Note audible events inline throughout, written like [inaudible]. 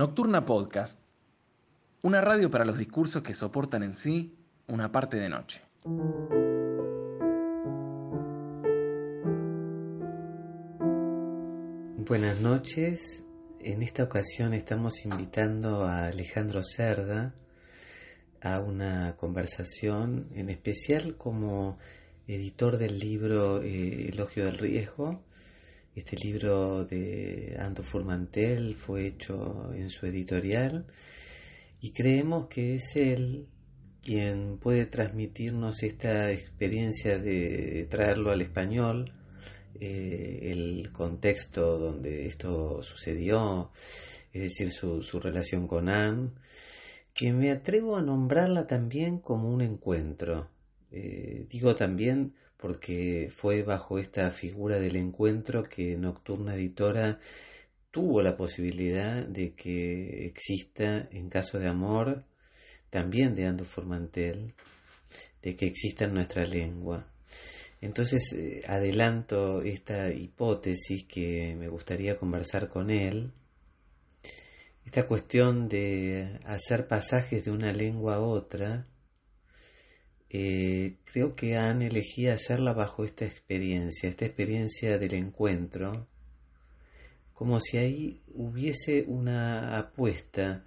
Nocturna Podcast, una radio para los discursos que soportan en sí una parte de noche. Buenas noches. En esta ocasión estamos invitando a Alejandro Cerda a una conversación, en especial como editor del libro eh, Elogio del Riesgo. Este libro de Anto Furmantel fue hecho en su editorial y creemos que es él quien puede transmitirnos esta experiencia de traerlo al español, eh, el contexto donde esto sucedió, es decir, su, su relación con Anne, que me atrevo a nombrarla también como un encuentro. Eh, digo también porque fue bajo esta figura del encuentro que Nocturna Editora tuvo la posibilidad de que exista, en caso de amor, también de Ando Formantel, de que exista en nuestra lengua. Entonces eh, adelanto esta hipótesis que me gustaría conversar con él, esta cuestión de hacer pasajes de una lengua a otra, eh, creo que han elegido hacerla bajo esta experiencia, esta experiencia del encuentro, como si ahí hubiese una apuesta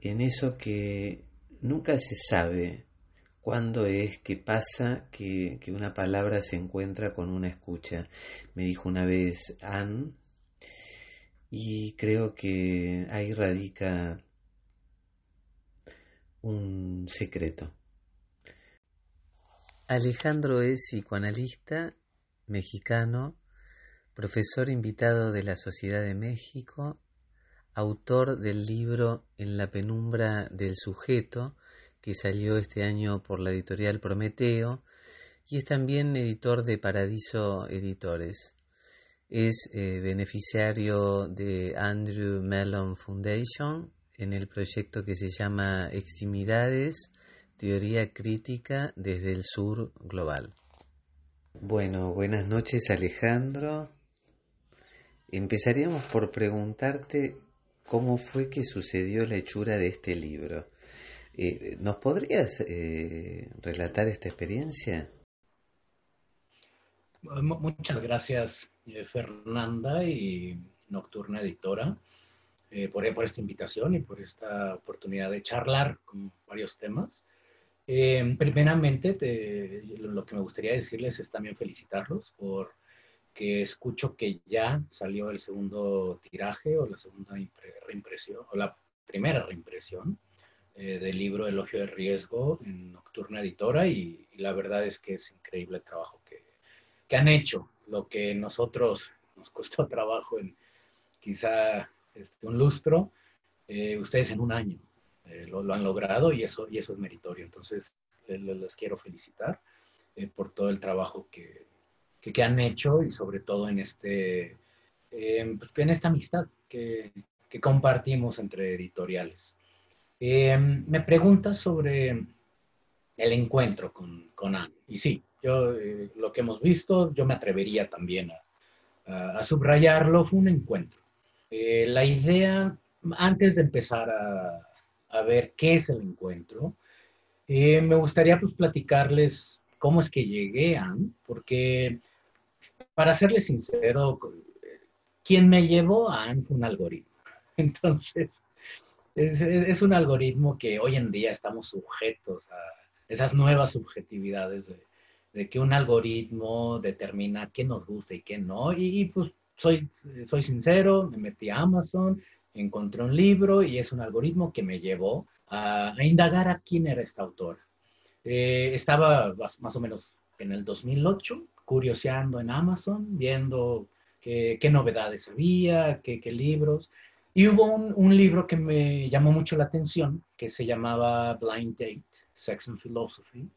en eso que nunca se sabe cuándo es que pasa que, que, una palabra se encuentra con una escucha. Me dijo una vez Anne, y creo que ahí radica un secreto. Alejandro es psicoanalista mexicano, profesor invitado de la Sociedad de México, autor del libro En la penumbra del sujeto, que salió este año por la editorial Prometeo, y es también editor de Paradiso Editores. Es eh, beneficiario de Andrew Mellon Foundation en el proyecto que se llama Extimidades, Teoría crítica desde el sur global. Bueno, buenas noches Alejandro. Empezaríamos por preguntarte cómo fue que sucedió la hechura de este libro. Eh, ¿Nos podrías eh, relatar esta experiencia? Muchas gracias, eh, Fernanda y Nocturna Editora, por, por, esta invitación y por esta oportunidad de charlar con varios temas. Eh, primeramente, lo que me gustaría decirles es también felicitarlos por que escucho que ya salió el segundo tiraje o la segunda reimpresión o la primera reimpresión eh, del libro Elogio de Riesgo en Nocturna Editora y, la verdad es que es increíble el trabajo que, que, han hecho, lo que nosotros nos costó [laughs] trabajo en quizá este, un lustro, eh, ustedes en un año. Eh, lo, han logrado y eso, y eso es meritorio. Entonces, les, quiero felicitar eh, por todo el trabajo que, que, han hecho y sobre todo en, este, eh, en esta amistad que, que, compartimos entre editoriales. me preguntas sobre el encuentro con, con Anne. Y sí, yo lo que hemos visto, yo me atrevería también a, a subrayarlo, fue un encuentro. la idea, antes de empezar a, a ver qué es el encuentro. Eh, me gustaría pues platicarles cómo es que llegué a, porque para serles sincero, quien me llevó a AN fue un algoritmo. [laughs] Entonces, es, un algoritmo que hoy en día estamos sujetos a esas nuevas subjetividades de, que un algoritmo determina qué nos gusta y qué no. Y, y pues soy, soy sincero, me metí a Amazon, encontré un libro y es un algoritmo que me llevó a, indagar a quién era esta autora. Eh, estaba más, o menos en el 2008, curioseando en Amazon, viendo qué, novedades había, qué, libros. Y hubo un, libro que me llamó mucho la atención, que se llamaba Blind Date, Sex and Philosophy,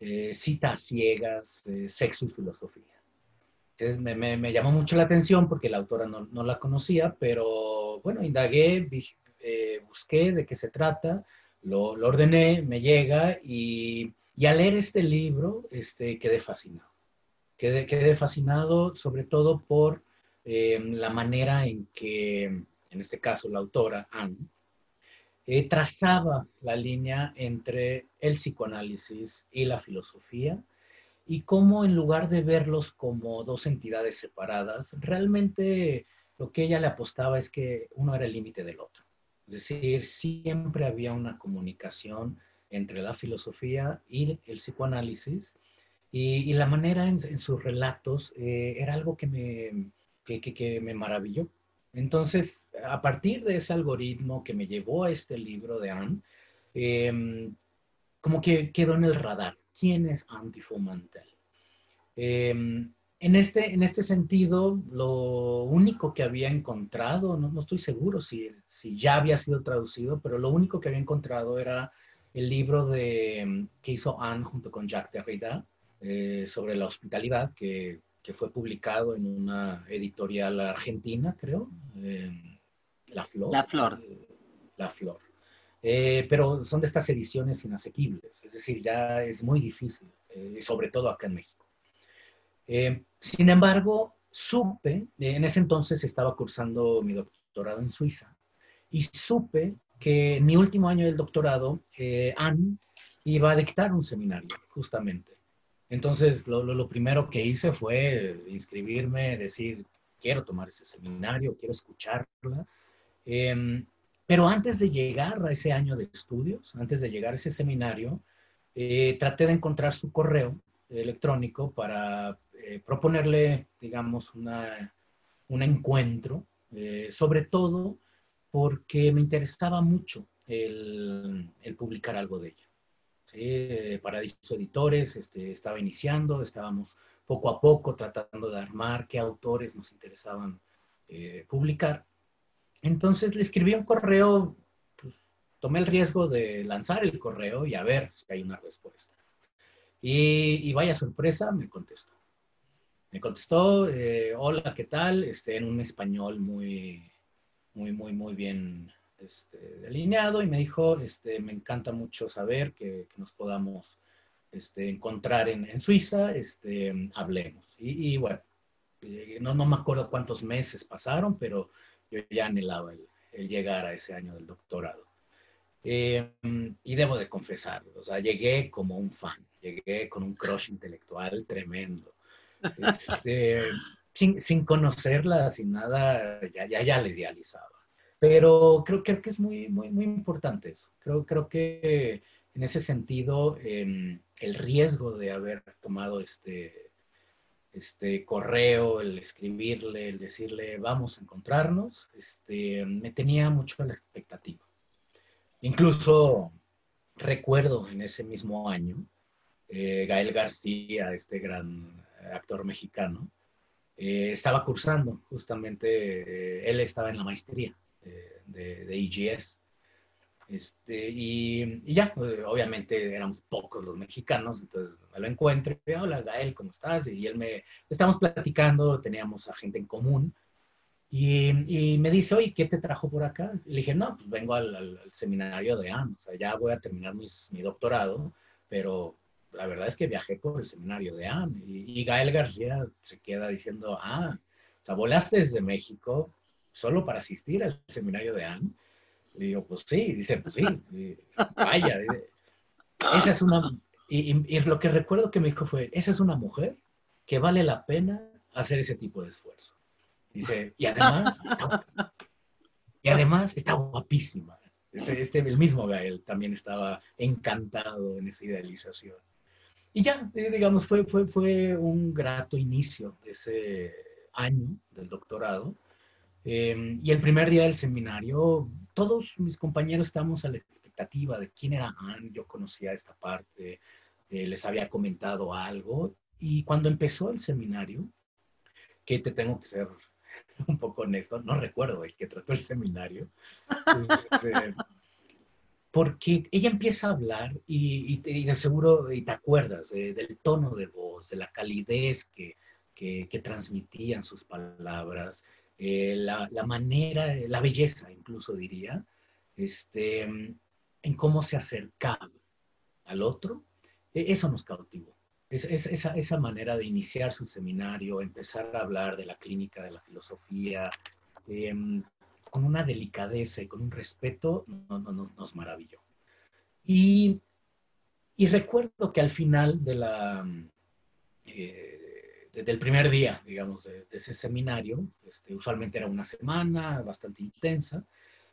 eh, cita ciegas, eh, sexo y filosofía. Entonces me, llamó mucho la atención porque la autora no, no la conocía, pero bueno, indagué, eh, busqué de qué se trata, lo, ordené, me llega y, al leer este libro este, quedé fascinado. Quedé, quedé fascinado sobre todo por eh, la manera en que en este caso la autora Anne, eh, trazaba la línea entre el psicoanálisis y la filosofía y cómo en lugar de verlos como dos entidades separadas, realmente lo que ella le apostaba es que uno era el límite del otro. Es decir, siempre había una comunicación entre la filosofía y el psicoanálisis y, la manera en, sus relatos eh, era algo que me, que me maravilló. Entonces, a partir de ese algoritmo que me llevó a este libro de Anne, em, como que quedó en el radar. ¿Quién es Anne Fomantel? Em, en, este, en este sentido, lo único que había encontrado, no, estoy seguro si, si, ya había sido traducido, pero lo único que había encontrado era el libro de, que hizo Anne junto con Jacques Derrida eh, sobre la hospitalidad, que que fue publicado en una editorial argentina, creo, La Flor. La Flor. La Flor. Eh, pero son de estas ediciones inasequibles, es decir, ya es muy difícil, eh, sobre todo acá en México. Eh, sin embargo, supe, en ese entonces estaba cursando mi doctorado en Suiza, y supe que en mi último año del doctorado, Anne iba a dictar un seminario, justamente. Entonces, lo, primero que hice fue inscribirme, decir, quiero tomar ese seminario, quiero escucharla. Pero antes de llegar a ese año de estudios, antes de llegar a ese seminario, eh, traté de encontrar su correo electrónico para eh, proponerle, digamos, un encuentro, eh, sobre todo porque me interesaba mucho el publicar algo de ella. ¿sí? Paradiso Editores este, estaba iniciando, estábamos poco a poco tratando de armar qué autores nos interesaban publicar. Entonces le escribí un correo, pues, tomé el riesgo de lanzar el correo y a ver si hay una respuesta. Y, vaya sorpresa, me contestó. Me contestó, eh, hola, ¿qué tal? Este, en un español muy, muy, muy, muy bien este, delineado y me dijo, este, me encanta mucho saber que, nos podamos este, encontrar en, Suiza, este, hablemos. Y, bueno, eh, no me acuerdo cuántos meses pasaron, pero yo ya anhelaba el, llegar a ese año del doctorado. Eh, y debo de confesar, o sea, llegué como un fan, llegué con un crush intelectual tremendo. Este, [laughs] sin, sin, conocerla, sin nada, ya, ya, ya le idealizaba. Pero creo, creo que es muy, muy, muy importante eso. Creo, creo que en ese sentido, em, el riesgo de haber tomado este, este correo, el escribirle, el decirle vamos a encontrarnos, este, me tenía mucho la expectativa. Incluso recuerdo en ese mismo año, eh, Gael García, este gran actor mexicano, eh, estaba cursando justamente, eh, él estaba en la maestría de, de, EGS. Este, y, ya, pues, obviamente éramos pocos los mexicanos, entonces me lo encuentro, y, hola Gael, ¿cómo estás? Y él me, estamos platicando, teníamos a gente en común, y, me dice, oye, ¿qué te trajo por acá? Y le dije, no, pues vengo al, seminario de AN, o sea, ya voy a terminar mi doctorado, pero la verdad es que viajé por el seminario de AN. Y, y Gael García se queda diciendo, ah, o sea, volaste desde México, solo para asistir al seminario de Anne. Le digo, pues sí, dice, pues sí, vaya. Esa es una, y, lo que recuerdo que me dijo fue, esa es una mujer que vale la pena hacer ese tipo de esfuerzo. Dice, y además, y además está guapísima. Este, el mismo Gael también estaba encantado en esa idealización. Y ya, digamos, fue, fue, fue un grato inicio de ese año del doctorado Em, y el primer día del seminario, todos mis compañeros estábamos a la expectativa de quién era Anne, yo conocía esta parte, eh, les había comentado algo. Y cuando empezó el seminario, que te tengo que ser [laughs] un poco honesto, no recuerdo el que trató el seminario, este, porque ella empieza a hablar y, y, de seguro y te acuerdas del tono de voz, de la calidez que, que, que transmitían sus palabras, eh, la, manera, la belleza incluso diría, este, en cómo se acercaba al otro, e, eso nos cautivó. esa, esa, manera de iniciar su seminario, empezar a hablar de la clínica, de la filosofía, em, con una delicadeza y con un respeto, no, no, nos maravilló. Y, y, recuerdo que al final de la, eh, del primer día, digamos, de, ese seminario, este, usualmente era una semana bastante intensa,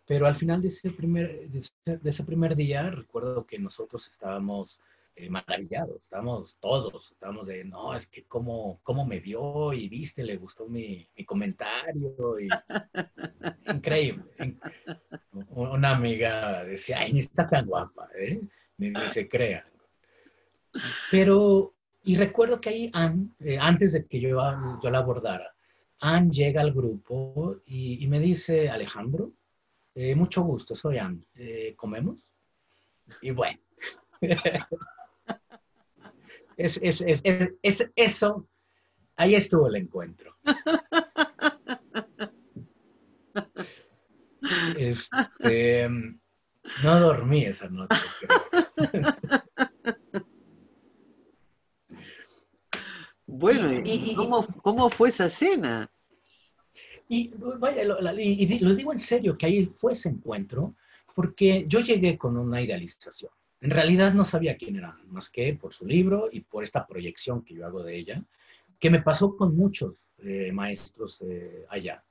pero al final de ese primer, de ese primer día, recuerdo que nosotros estábamos eh, maravillados, estábamos todos, estábamos de, no, es que cómo, cómo me vio y viste, le gustó mi, mi comentario. Y, [laughs] increíble. Una amiga decía, ay, ni está tan guapa, ¿eh? ni, se crea. Pero, y recuerdo que ahí Anne, eh, antes de que yo, yo la abordara, Anne llega al grupo y, y me dice, Alejandro, eh, mucho gusto, soy Anne. Eh, ¿Comemos? Y bueno. [laughs] es, es, es, eso, ahí estuvo el encuentro. [laughs] Este, no dormí esa noche. [laughs] Bueno, ¿y, cómo, cómo fue esa cena? Y, vaya, lo, lo digo en serio, que ahí fue ese encuentro, porque yo llegué con una idealización. En realidad no sabía quién era, más que por su libro y por esta proyección que yo hago de ella, que me pasó con muchos eh, maestros eh, allá,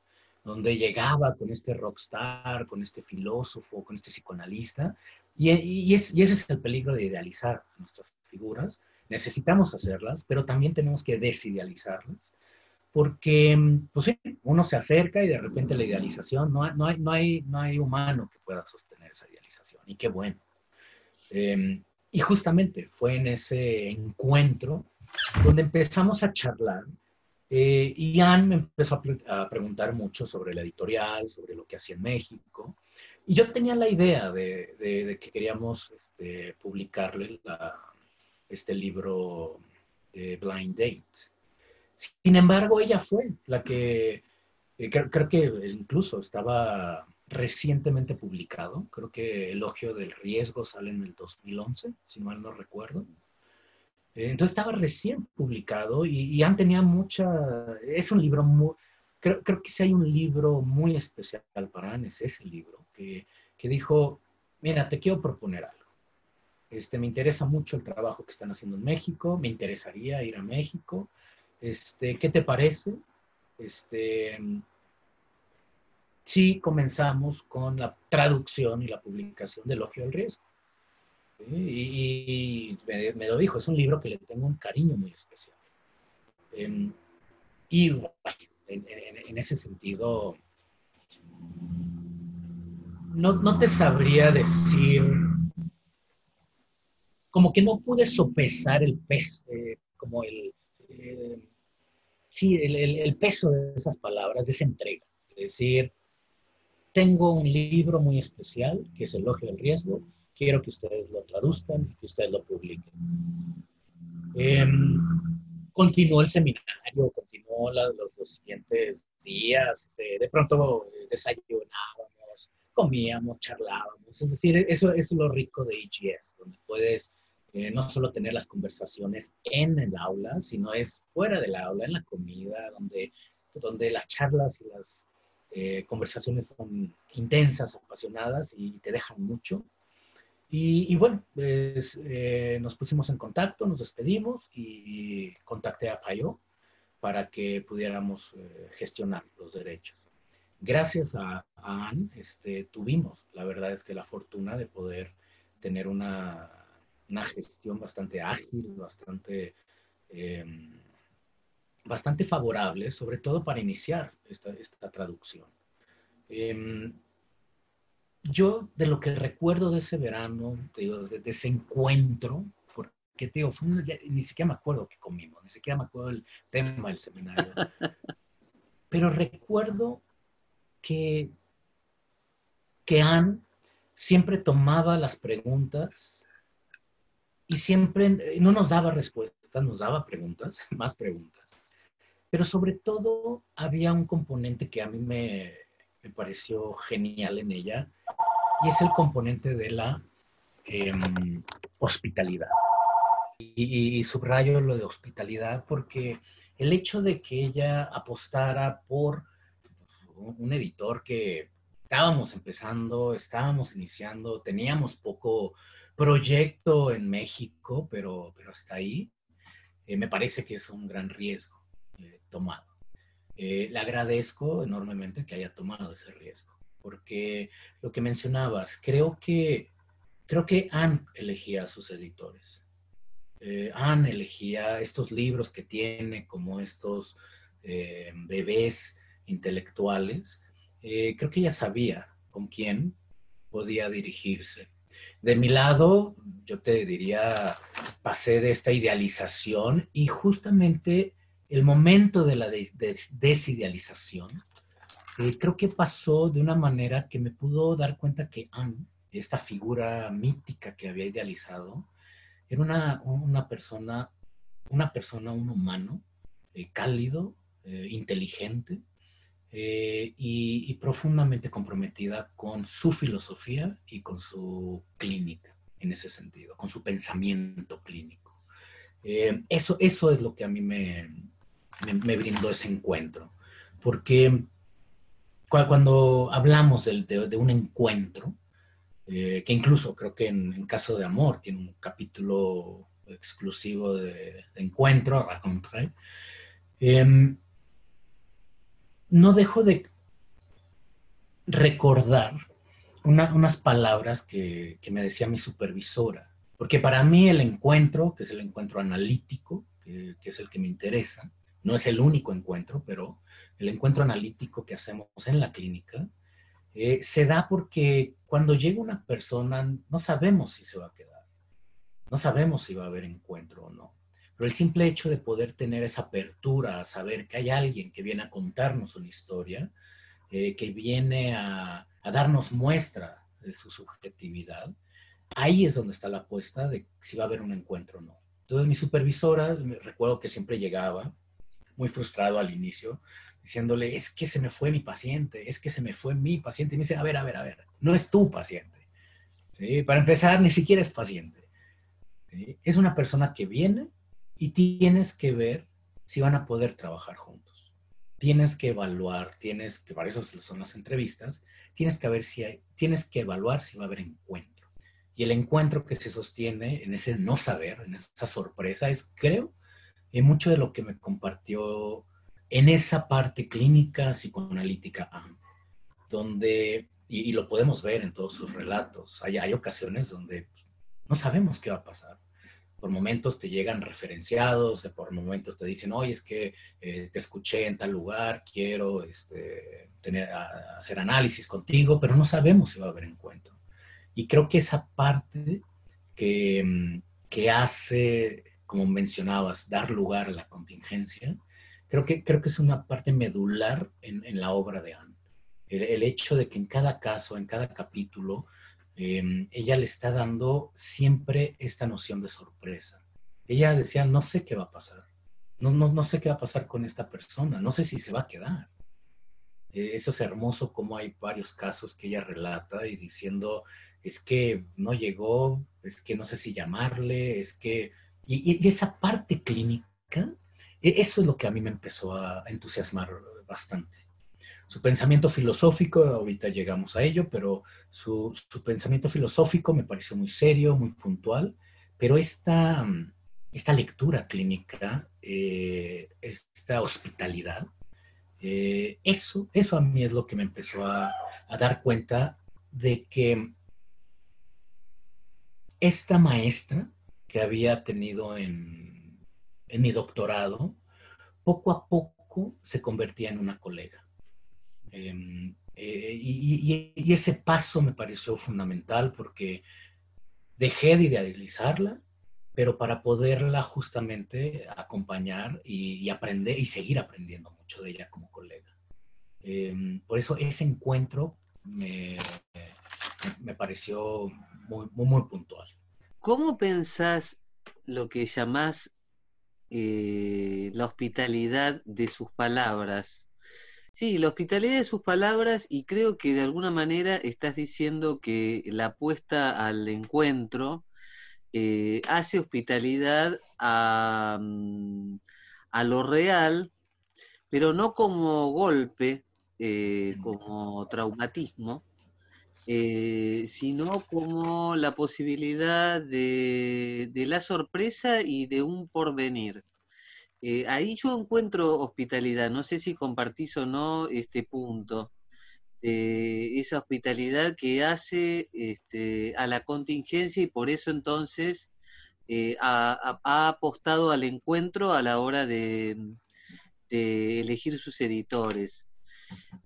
donde llegaba con este rockstar, con este filósofo, con este psicoanalista, y, y, es, y ese es el peligro de idealizar nuestras figuras. Necesitamos hacerlas, pero también tenemos que desidealizarlas porque pues uno se acerca y de repente la idealización, no no hay, no hay, no hay humano que pueda sostener esa idealización, y qué bueno. Em, y justamente fue en ese encuentro donde empezamos a charlar eh, y Anne me empezó a, preguntar mucho sobre la editorial, sobre lo que hacía en México. Y yo tenía la idea de, de, que queríamos este, publicarle este libro de Blind Date. Sin embargo, ella fue la que, eh, creo, que incluso estaba recientemente publicado, creo que Elogio del Riesgo sale en el 2011, si mal no recuerdo. Eh, entonces estaba recién publicado y, y Anne tenía mucha, es un libro muy, creo, creo, que si hay un libro muy especial para Anne, es ese libro, que, que dijo, mira, te quiero proponer algo. Este, me interesa mucho el trabajo que están haciendo en México, me interesaría ir a México, este, ¿Qué te parece? Este, si comenzamos con la traducción y la publicación de Elogio del Riesgo. Y, me, lo dijo, es un libro que le tengo un cariño muy especial. Em, y en, ese sentido, no, te sabría decir, como que no pude sopesar el peso, eh, como el, eh, sí, el, peso de esas palabras, de esa entrega. Es decir, tengo un libro muy especial que es Elogio del Riesgo, quiero que ustedes lo traduzcan y que ustedes lo publiquen. Em, continuó el seminario, continuó los, siguientes días, este, de pronto eh, desayunábamos, comíamos, charlábamos, es decir, eso, es lo rico de EGS, donde puedes eh, no solo tener las conversaciones en el aula, sino es fuera del aula, en la comida, donde, donde las charlas y las eh, conversaciones son intensas, apasionadas y te dejan mucho. Y, bueno, pues, eh, nos pusimos en contacto, nos despedimos y contacté a Payo para que pudiéramos gestionar los derechos. Gracias a, a Anne este, tuvimos, la verdad es que la fortuna de poder tener una una gestión bastante ágil, bastante, em, bastante favorable, sobre todo para iniciar esta, esta traducción. Em, yo de lo que recuerdo de ese verano, de, ese encuentro, porque digo, ni siquiera me acuerdo qué comimos, ni siquiera me acuerdo el tema del seminario, [laughs] pero recuerdo que, que Anne siempre tomaba las preguntas y siempre eh, no nos daba respuestas, nos daba preguntas, [laughs] más preguntas. Pero sobre todo había un componente que a mí me, me pareció genial en ella y es el componente de la em, hospitalidad. Y, y, subrayo lo de hospitalidad porque el hecho de que ella apostara por un editor que estábamos empezando, estábamos iniciando, teníamos poco proyecto en México, pero, pero hasta ahí eh, me parece que es un gran riesgo eh, tomado. Eh, le agradezco enormemente que haya tomado ese riesgo, porque lo que mencionabas, creo que, creo que han elegía a sus editores. han elegía estos libros que tiene como estos bebés intelectuales. creo que ella sabía con quién podía dirigirse. De mi lado, yo te diría, pasé de esta idealización y justamente el momento de la desidealización, eh, creo que pasó de una manera que me pudo dar cuenta que Anne, esta figura mítica que había idealizado, era una, persona, una persona, un humano, eh, cálido, eh, inteligente, eh, y, profundamente comprometida con su filosofía y con su clínica en ese sentido, con su pensamiento clínico. Eh, eso, eso es lo que a mí me, me, brindó ese encuentro, porque cuando hablamos de, un encuentro, eh, que incluso creo que en, caso de amor tiene un capítulo exclusivo de, encuentro, rencontre, eh, no dejo de recordar unas palabras que, me decía mi supervisora, porque para mí el encuentro, que es el encuentro analítico, que, es el que me interesa, no es el único encuentro, pero el encuentro analítico que hacemos en la clínica, eh, se da porque cuando llega una persona no sabemos si se va a quedar, no sabemos si va a haber encuentro o no. Pero el simple hecho de poder tener esa apertura a saber que hay alguien que viene a contarnos una historia, eh, que viene a, darnos muestra de su subjetividad, ahí es donde está la apuesta de si va a haber un encuentro o no. Entonces mi supervisora, recuerdo que siempre llegaba, muy frustrado al inicio, diciéndole, es que se me fue mi paciente, es que se me fue mi paciente. Y me dice, a ver, a ver, a ver, no es tu paciente. Para empezar, ni siquiera es paciente. Es una persona que viene y tienes que ver si van a poder trabajar juntos. Tienes que evaluar, tienes que, para eso son las entrevistas, tienes que ver si hay, tienes que evaluar si va a haber encuentro. Y el encuentro que se sostiene en ese no saber, en esa sorpresa, es, creo, en mucho de lo que me compartió en esa parte clínica psicoanalítica donde, y, lo podemos ver en todos sus relatos, hay, hay ocasiones donde no sabemos qué va a pasar por momentos te llegan referenciados, por momentos te dicen, oye, es que eh, te escuché en tal lugar, quiero este, tener, hacer análisis contigo, pero no sabemos si va a haber encuentro. Y creo que esa parte que, mm, que hace, como mencionabas, dar lugar a la contingencia, creo que, creo que es una parte medular en, la obra de Anne. El, hecho de que en cada caso, en cada capítulo, Em, ella le está dando siempre esta noción de sorpresa. Ella decía, no sé qué va a pasar, no, no, no sé qué va a pasar con esta persona, no sé si se va a quedar. Eh, eso es hermoso como hay varios casos que ella relata y diciendo, es que no llegó, es que no sé si llamarle, es que... Y, esa parte clínica, e, eso es lo que a mí me empezó a entusiasmar bastante su pensamiento filosófico, ahorita llegamos a ello, pero su, pensamiento filosófico me pareció muy serio, muy puntual, pero esta, esta lectura clínica, eh, esta hospitalidad, eh, eso, eso a mí es lo que me empezó a, dar cuenta de que esta maestra que había tenido en, en mi doctorado, poco a poco se convertía en una colega. Em, eh, y, ese paso me pareció fundamental porque dejé de idealizarla, pero para poderla justamente acompañar y, aprender y seguir aprendiendo mucho de ella como colega. Em, por eso ese encuentro me, me pareció muy, muy, puntual. ¿Cómo pensás lo que llamás eh, la hospitalidad de sus palabras Sí, la hospitalidad de sus palabras y creo que de alguna manera estás diciendo que la apuesta al encuentro eh, hace hospitalidad mm, a, lo real, pero no como golpe, eh, como traumatismo, eh, sino como la posibilidad de, la sorpresa y de un porvenir. Eh, ahí yo encuentro hospitalidad, no sé si compartís o no este punto, de esa hospitalidad que hace este, a la contingencia y por eso entonces ha, apostado al encuentro a la hora de elegir sus editores.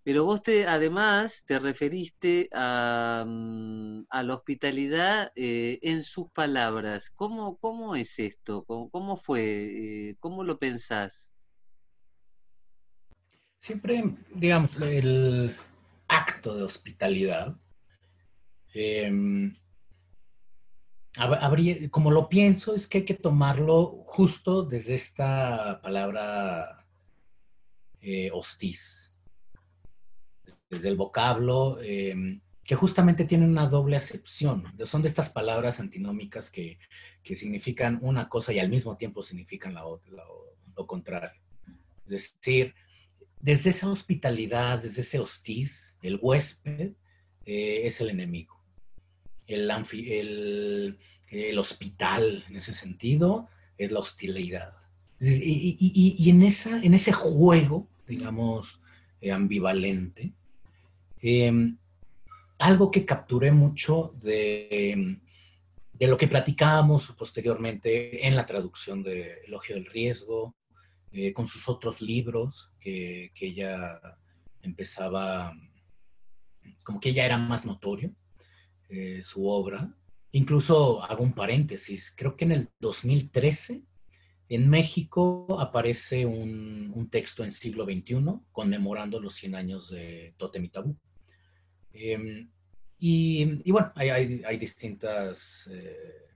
Pero vos te, además te referiste a, mm, la hospitalidad eh, en sus palabras. ¿Cómo, cómo es esto? ¿Cómo, fue? Eh, ¿Cómo lo pensás? Siempre, digamos, el acto de hospitalidad, em, como lo pienso, es que hay que tomarlo justo desde esta palabra eh, hostiz desde el vocablo, em, que justamente tiene una doble acepción. Son de estas palabras antinómicas que, significan una cosa y al mismo tiempo significan la otra, lo, contrario. Es decir, desde esa hospitalidad, desde ese hostiz, el huésped eh, es el enemigo. El, el, hospital, en ese sentido, es la hostilidad. Y, en, esa, en ese juego, digamos, eh, ambivalente, Em, algo que capturé mucho de, lo que platicábamos posteriormente en la traducción de Elogio del Riesgo, eh, con sus otros libros, que, que, ella empezaba, como que ella era más notorio, eh, su obra. Incluso hago un paréntesis, creo que en el 2013 en México aparece un, un, texto en siglo XXI conmemorando los 100 años de Totem y Tabú. Em, y, bueno, hay, hay, distintas eh,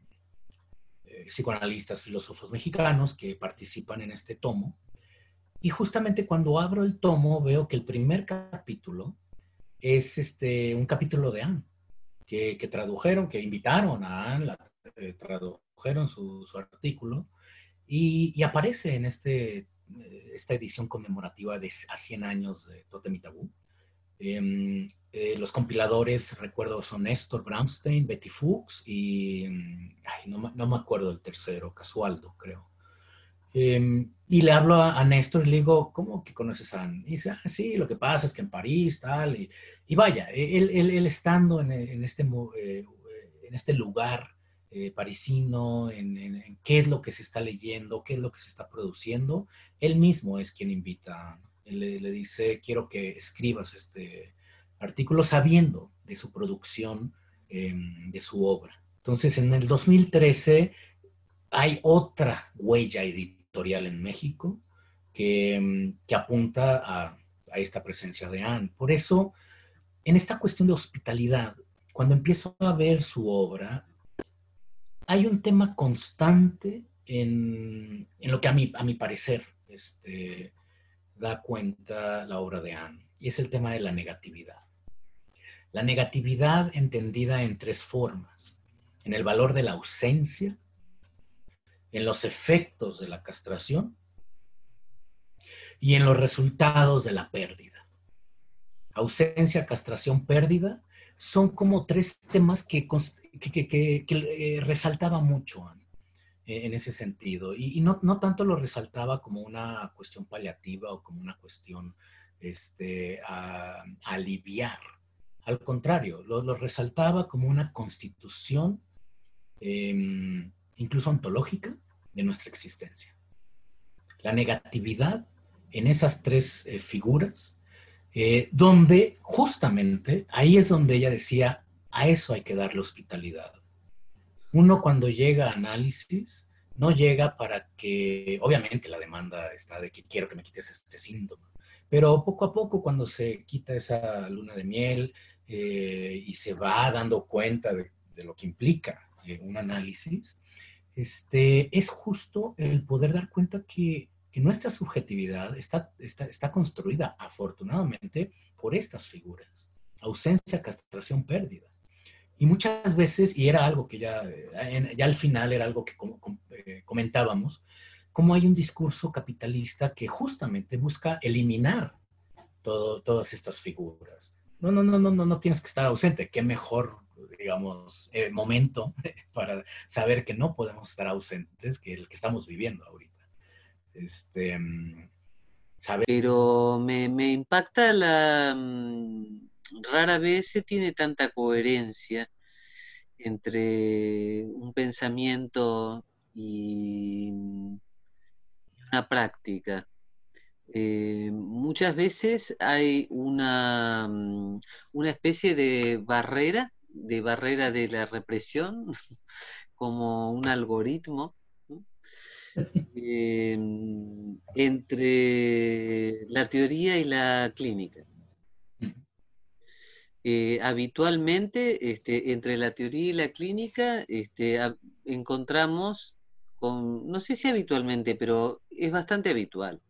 eh, psicoanalistas, filósofos mexicanos que participan en este tomo. Y justamente cuando abro el tomo veo que el primer capítulo es este, un capítulo de Anne, que, tradujeron, que invitaron a Anne, la, eh, tradujeron su, artículo, y, aparece en este, esta edición conmemorativa de a 100 años de Totem y Tabú. Em, eh, los compiladores, recuerdo, son Néstor Brownstein, Betty Fuchs y no, me acuerdo el tercero, Casualdo, creo. Em, y le hablo a, Néstor y le digo, ¿cómo que conoces a Anne? Y dice, ah, sí, lo que pasa es que en París, tal. Y, vaya, él, él, estando en, este, eh, en este lugar eh, parisino, en, qué es lo que se está leyendo, qué es lo que se está produciendo, él mismo es quien invita. Él le, le dice, quiero que escribas este artículos sabiendo de su producción, em, de su obra. Entonces, en el 2013 hay otra huella editorial en México que, em, apunta a, esta presencia de Anne. Por eso, en esta cuestión de hospitalidad, cuando empiezo a ver su obra, hay un tema constante en, lo que a mi, a mi parecer este, da cuenta la obra de Anne, y es el tema de la negatividad. La negatividad entendida en tres formas. En el valor de la ausencia, en los efectos de la castración y en los resultados de la pérdida. Ausencia, castración, pérdida son como tres temas que, que, eh, resaltaba mucho eh, en ese sentido. Y, no, tanto lo resaltaba como una cuestión paliativa o como una cuestión este, a aliviar al contrario, lo, resaltaba como una constitución, em, incluso ontológica, de nuestra existencia. La negatividad en esas tres eh, figuras, eh, donde justamente ahí es donde ella decía, a eso hay que darle hospitalidad. Uno cuando llega a análisis, no llega para que, obviamente la demanda está de que quiero que me quites este síntoma, pero poco a poco cuando se quita esa luna de miel, eh, y se va dando cuenta de, lo que implica eh, un análisis, este, es justo el poder dar cuenta que, nuestra subjetividad está, está, construida afortunadamente por estas figuras. Ausencia, castración, pérdida. Y muchas veces, y era algo que ya, ya al final era algo que eh, comentábamos, como hay un discurso capitalista que justamente busca eliminar todo, todas estas figuras. No, no, no, no, no, no tienes que estar ausente. Qué mejor, digamos, eh, momento [laughs] para saber que no podemos estar ausentes que el que estamos viviendo ahorita. Este, mm, Pero me, me impacta la... Mm, rara vez se tiene tanta coherencia entre un pensamiento y una práctica. Eh, muchas veces hay una, mm, una especie de barrera, de barrera de la represión, [laughs] como un algoritmo, [laughs] eh, entre la teoría y la clínica. Eh, habitualmente, este, entre la teoría y la clínica, este, encontramos, con, no sé si habitualmente, pero es bastante habitual,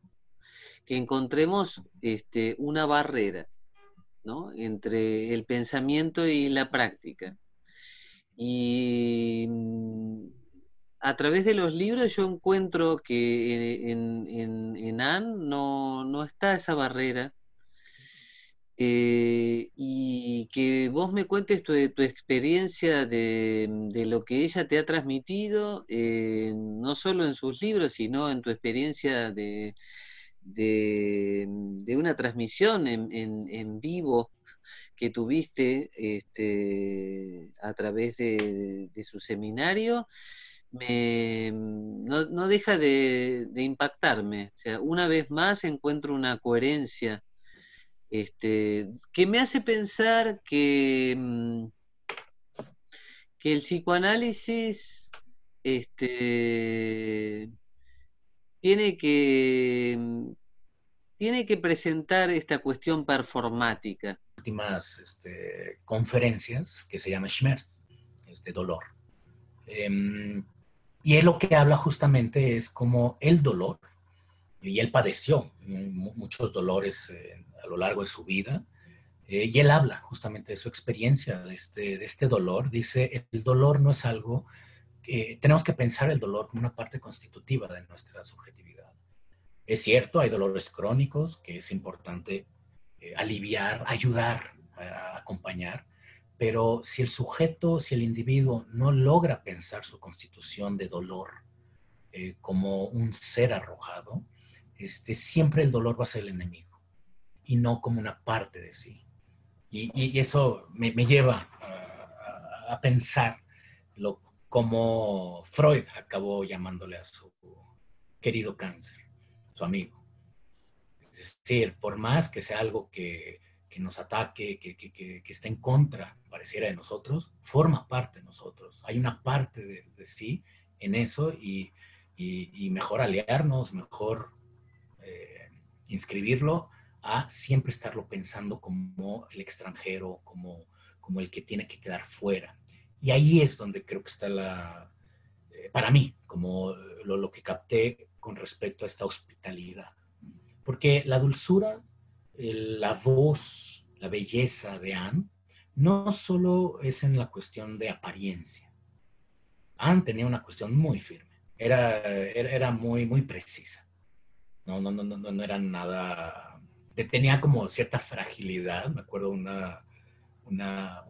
encontremos este, una barrera entre el pensamiento y la práctica. Y mm, a través de los libros yo encuentro que en, en, en Anne no, no está esa barrera eh, y que vos me cuentes tu, tu experiencia de, lo que ella te ha transmitido, eh, no solo en sus libros, sino en tu experiencia de, una transmisión en, vivo que tuviste este, a través de, su seminario. no, deja de, de impactarme. O sea, una vez más encuentro una coherencia este, que me hace pensar que, mm, que el psicoanálisis este, tiene, que, mm, tiene que presentar esta cuestión performática. Últimas este, conferencias que se llama Schmerz, este dolor. Em, y él lo que habla justamente es como el dolor, y él padeció muchos dolores a lo largo de su vida. Eh, y él habla justamente de su experiencia, de este, de este dolor. Dice, el dolor no es algo que tenemos que pensar el dolor como una parte constitutiva de nuestra subjetividad. Es cierto, hay dolores crónicos que es importante eh, aliviar, ayudar, a acompañar, pero si el sujeto, si el individuo no logra pensar su constitución de dolor eh, como un ser arrojado, este, siempre el dolor va a ser el enemigo y no como una parte de sí. Y, eso me, lleva a, pensar lo, como Freud acabó llamándole a su querido cáncer, su amigo. Es decir, por más que sea algo que, nos ataque, que, que, esté en contra, pareciera de nosotros, forma parte de nosotros. Hay una parte de, sí en eso y, mejor aliarnos, mejor eh, inscribirlo a siempre estarlo pensando como el extranjero, como, como el que tiene que quedar fuera. Y ahí es donde creo que está la, eh, para mí, como lo, que capté con respecto a esta hospitalidad. Porque la dulzura, la voz, la belleza de Anne, no solo es en la cuestión de apariencia. Anne tenía una cuestión muy firme, era, era, muy, muy precisa. No, no, no, no, no era nada tenía como cierta fragilidad. Me acuerdo una, una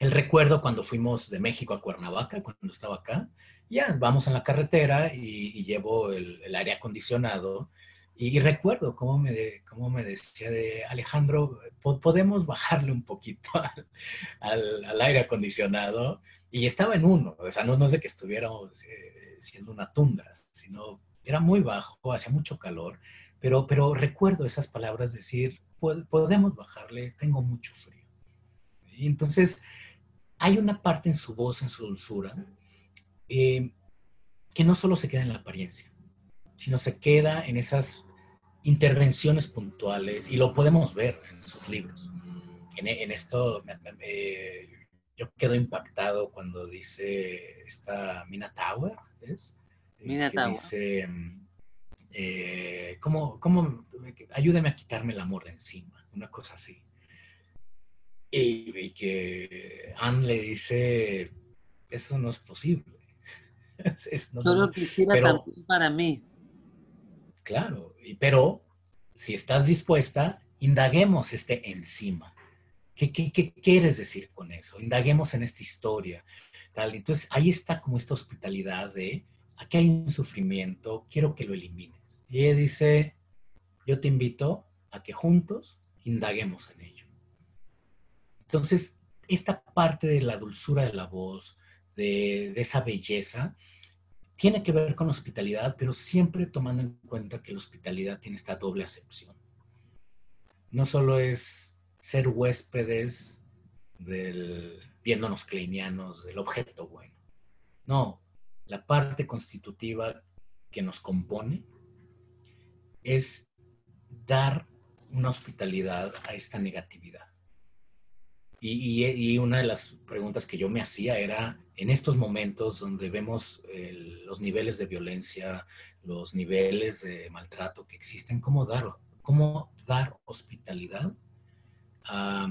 el recuerdo cuando fuimos de México a Cuernavaca, cuando estaba acá. Ya, vamos en la carretera y, llevo el, aire acondicionado. Y, recuerdo cómo me, cómo me decía de Alejandro, podemos bajarle un poquito [laughs] al, aire acondicionado. Y estaba en uno, o sea, no, no es de que estuviéramos eh, siendo una tundra, sino era muy bajo, hacía mucho calor. Pero, pero recuerdo esas palabras, decir, podemos bajarle, tengo mucho frío. Y entonces, hay una parte en su voz, en su dulzura, eh, que no solo se queda en la apariencia, sino se queda en esas intervenciones puntuales y lo podemos ver en sus libros. En, esto yo quedo impactado cuando dice esta Mina Tower, ¿es? Mina Tower. Dice, eh, ¿cómo, ¿cómo, ayúdame a quitarme el amor de encima? Una cosa así. Y, que Anne le dice, eso no es posible. [laughs] Solo quisiera también para mí. Claro, pero si estás dispuesta, indaguemos este encima. ¿Qué, qué, quieres decir con eso? Indaguemos en esta historia. Tal. Entonces, ahí está como esta hospitalidad de, aquí hay un sufrimiento, quiero que lo elimines. Y ella dice, yo te invito a que juntos indaguemos en ello. Entonces, esta parte de la dulzura de la voz, de, esa belleza, tiene que ver con hospitalidad, pero siempre tomando en cuenta que la hospitalidad tiene esta doble acepción. No solo es ser huéspedes del, viéndonos kleinianos, del objeto bueno. No, la parte constitutiva que nos compone es dar una hospitalidad a esta negatividad. Y, una de las preguntas que yo me hacía era, en estos momentos donde vemos los niveles de violencia, los niveles de maltrato que existen, ¿cómo dar, cómo dar hospitalidad a,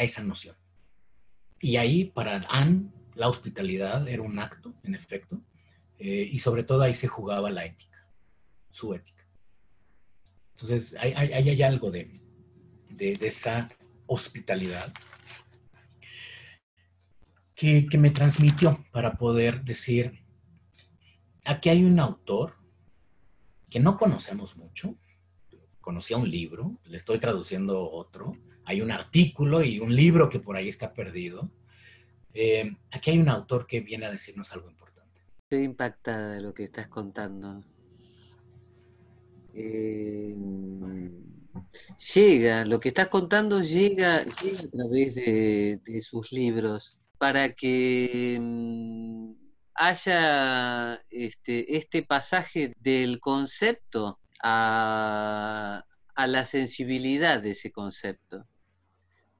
esa noción? Y ahí para Anne la hospitalidad era un acto, en efecto, eh, y sobre todo ahí se jugaba la ética, su ética. Entonces, ahí hay, algo de, de, de esa hospitalidad, que, me transmitió para poder decir, aquí hay un autor que no conocemos mucho, conocía un libro, le estoy traduciendo otro, hay un artículo y un libro que por ahí está perdido. Eh, aquí hay un autor que viene a decirnos algo importante. Estoy impactada de lo que estás contando. Eh, llega, lo que estás contando llega, a través de, sus libros para que mm, haya este, este, pasaje del concepto a, la sensibilidad de ese concepto.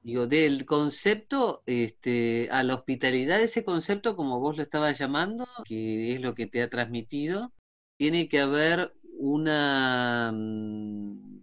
Digo, del concepto este, a la hospitalidad de ese concepto, como vos lo estabas llamando, que es lo que te ha transmitido, tiene que haber una mm,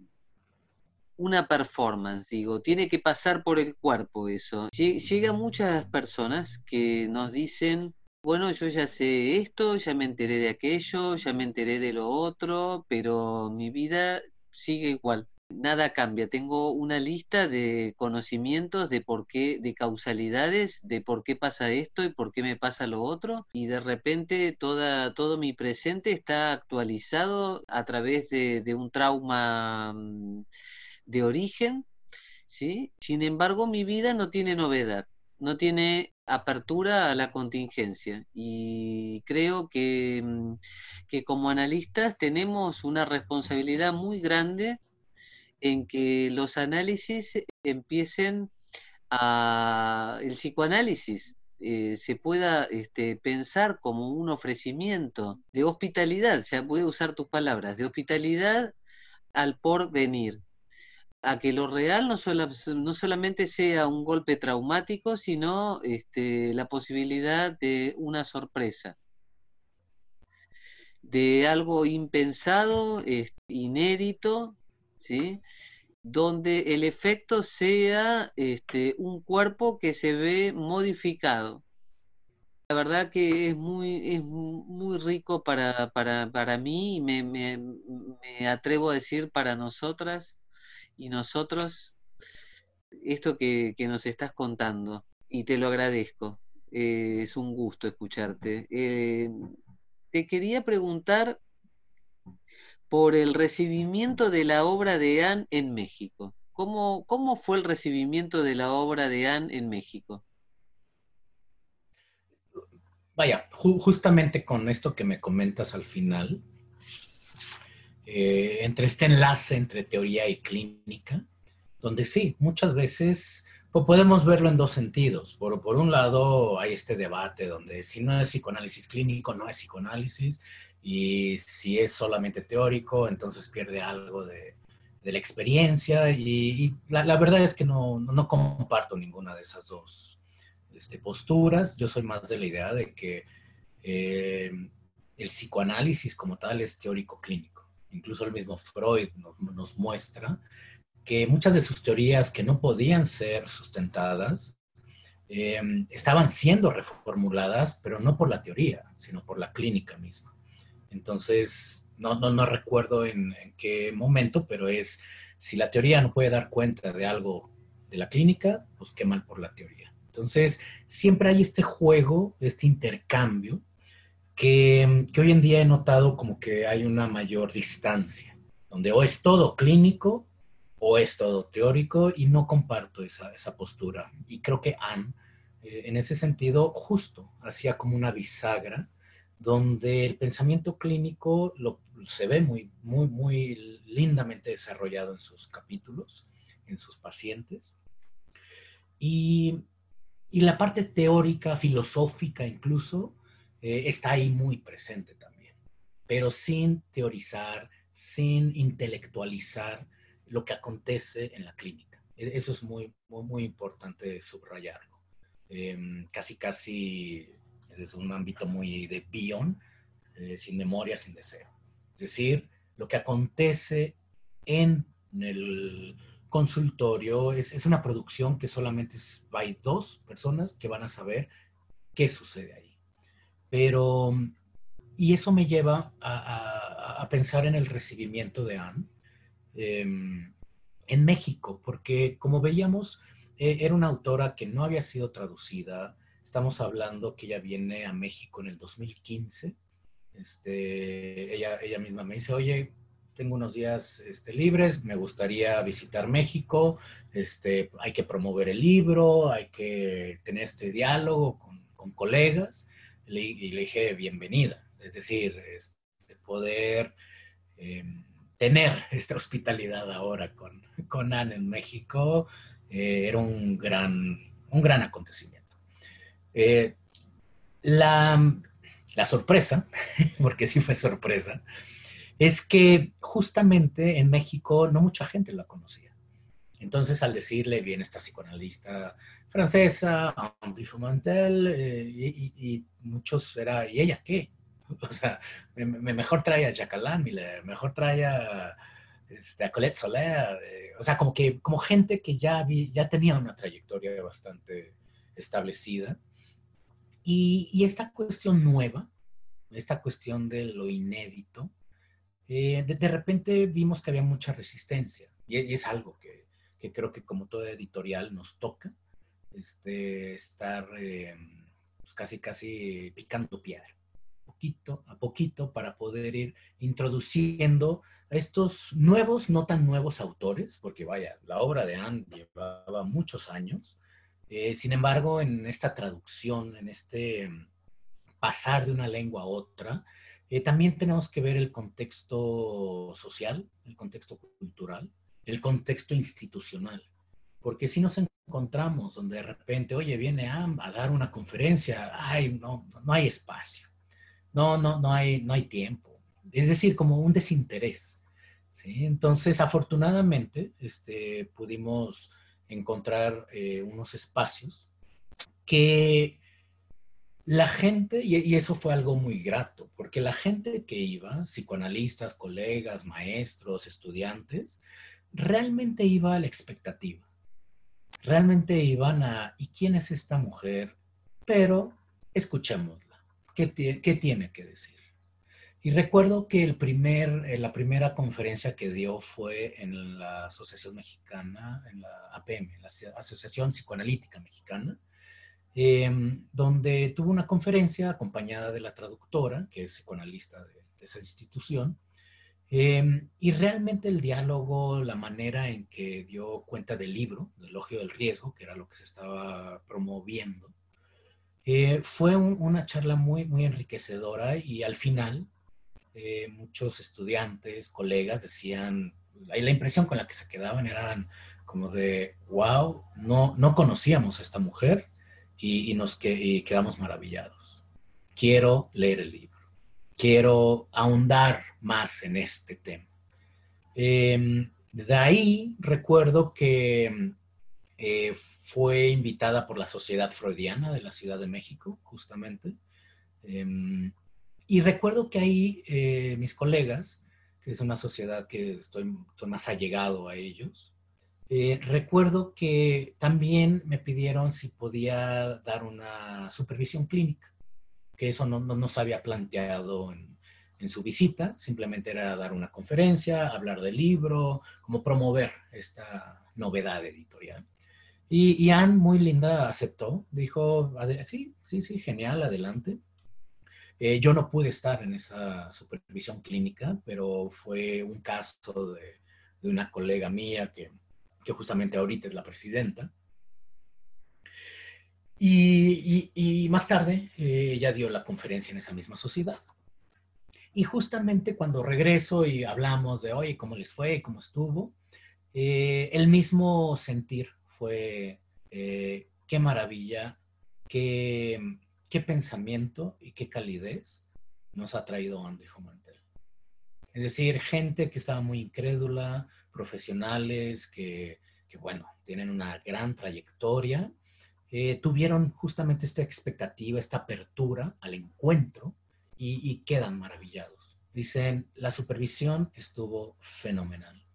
una performance, digo, tiene que pasar por el cuerpo eso. Llegan muchas personas que nos dicen, bueno, yo ya sé esto, ya me enteré de aquello, ya me enteré de lo otro, pero mi vida sigue igual. Nada cambia. Tengo una lista de conocimientos de por qué, de causalidades, de por qué pasa esto y por qué me pasa lo otro. Y de repente toda, todo mi presente está actualizado a través de, de un trauma mm, de origen, ¿sí? Sin embargo, mi vida no tiene novedad, no tiene apertura a la contingencia y creo que, mm, que como analistas tenemos una responsabilidad muy grande en que los análisis empiecen a el psicoanálisis eh, se pueda este, pensar como un ofrecimiento de hospitalidad, o sea, voy a usar tus palabras, de hospitalidad al porvenir, a que lo real no, no solamente sea un golpe traumático, sino este, la posibilidad de una sorpresa, de algo impensado, inédito, ¿sí? donde el efecto sea este, un cuerpo que se ve modificado. La verdad que es muy, es muy rico para, para, mí y me, me atrevo a decir para nosotras y nosotros esto que, nos estás contando y te lo agradezco. Eh, es un gusto escucharte. Eh, te quería preguntar por el recibimiento de la obra de Anne en México. ¿Cómo, cómo fue el recibimiento de la obra de Anne en México? Vaya, justamente con esto que me comentas al final, eh, entre este enlace entre teoría y clínica, donde sí, muchas veces pues podemos verlo en dos sentidos. Por, un lado, hay este debate donde si no es psicoanálisis clínico, no es psicoanálisis, y si es solamente teórico, entonces pierde algo de, la experiencia, y, la, verdad es que no, comparto ninguna de esas dos este, posturas. Yo soy más de la idea de que eh, el psicoanálisis como tal es teórico clínico incluso el mismo Freud nos, muestra que muchas de sus teorías que no podían ser sustentadas em, estaban siendo reformuladas, pero no por la teoría, sino por la clínica misma. Entonces, no, no, no recuerdo en, qué momento, pero es, si la teoría no puede dar cuenta de algo de la clínica, pues qué mal por la teoría. Entonces, siempre hay este juego, este intercambio, que, hoy en día he notado como que hay una mayor distancia, donde o es todo clínico o es todo teórico y no comparto esa, esa postura. Y creo que Anne, eh, en ese sentido, justo hacía como una bisagra donde el pensamiento clínico lo, se ve muy, muy, muy lindamente desarrollado en sus capítulos, en sus pacientes. Y, y la parte teórica, filosófica incluso, eh, está ahí muy presente también, pero sin teorizar, sin intelectualizar lo que acontece en la clínica. E, eso es muy, muy, muy importante subrayarlo. Em, casi, casi desde un ámbito muy de bion, eh, sin memoria, sin deseo. Es decir, lo que acontece en el consultorio es, es una producción que solamente hay dos personas que van a saber qué sucede ahí. Pero, y eso me lleva a, pensar en el recibimiento de Anne em, en México, porque como veíamos, e, era una autora que no había sido traducida, Estamos hablando que ella viene a México en el 2015. Este, ella, ella misma me dice, oye, tengo unos días este, libres, me gustaría visitar México, este, hay que promover el libro, hay que tener este diálogo con colegas. Y le dije, bienvenida. Es decir, este, poder em, tener esta hospitalidad ahora con, con en México eh, era un gran, un gran acontecimiento. Eh, la, sorpresa, [laughs] porque sí fue sorpresa, es que justamente en México no mucha gente la conocía. Entonces, al decirle, viene esta psicoanalista francesa, Henri Fumantel, eh, y, muchos era, ¿y ella qué? [laughs] O sea, me, mejor trae a Jacques Miller, mejor trae a, este, Colette Soler, eh, o sea, como que como gente que ya, ya tenía una trayectoria bastante establecida y, esta cuestión nueva, esta cuestión de lo inédito, eh, de, repente vimos que había mucha resistencia y, es algo que, creo que como toda editorial nos toca, este, estar eh, pues casi casi picando piedra, poquito a poquito para poder ir introduciendo a estos nuevos, no tan nuevos autores, porque vaya, la obra de Anne llevaba muchos años, eh, sin embargo, en esta traducción, en este pasar de una lengua a otra, eh, también tenemos que ver el contexto social, el contexto cultural, el contexto institucional. Porque si nos encontramos donde de repente, oye, viene a, a dar una conferencia, ay, no, no hay espacio, no, no, no hay, no hay tiempo. Es decir, como un desinterés. Entonces, afortunadamente, este, pudimos encontrar eh, unos espacios que la gente, y, eso fue algo muy grato, porque la gente que iba, psicoanalistas, colegas, maestros, estudiantes, realmente iba a la expectativa. Realmente iban a, ¿y quién es esta mujer? Pero escuchémosla. ¿Qué, qué tiene que decir? Y recuerdo que el primer, eh, la primera conferencia que dio fue en la Asociación Mexicana, en la APM, la Asociación Psicoanalítica Mexicana, em, donde tuvo una conferencia acompañada de la traductora, que es psicoanalista de, esa institución, em, y realmente el diálogo, la manera en que dio cuenta del libro, del elogio del riesgo, que era lo que se estaba promoviendo, eh, fue una charla muy, muy enriquecedora y al final eh, muchos estudiantes, colegas decían, la impresión con la que se quedaban eran como de, wow, no, no conocíamos a esta mujer y, nos quedamos maravillados. Quiero leer el libro, quiero ahondar más en este tema. Em, de ahí recuerdo que eh, fue invitada por la Sociedad Freudiana de la Ciudad de México, justamente. Em, y recuerdo que ahí eh, mis colegas, que es una sociedad que estoy, más allegado a ellos, eh, recuerdo que también me pidieron si podía dar una supervisión clínica, que eso no, no, se había planteado en, en su visita, simplemente era dar una conferencia, hablar del libro, como promover esta novedad editorial. Y, Anne, muy linda, aceptó, dijo, sí, sí, sí, genial, adelante. Eh, yo no pude estar en esa supervisión clínica, pero fue un caso de, una colega mía que, justamente ahorita es la presidenta. Y, más tarde eh, ella dio la conferencia en esa misma sociedad. Y justamente cuando regreso y hablamos de, oye, ¿cómo les fue? ¿Cómo estuvo? Eh, el mismo sentir fue, eh, qué maravilla, qué, qué, pensamiento y qué calidez nos ha traído Andy Fomantel. Es decir, gente que estaba muy incrédula, profesionales que, que bueno, tienen una gran trayectoria, eh, tuvieron justamente esta expectativa, esta apertura al encuentro y, quedan maravillados. Dicen, la supervisión estuvo fenomenal.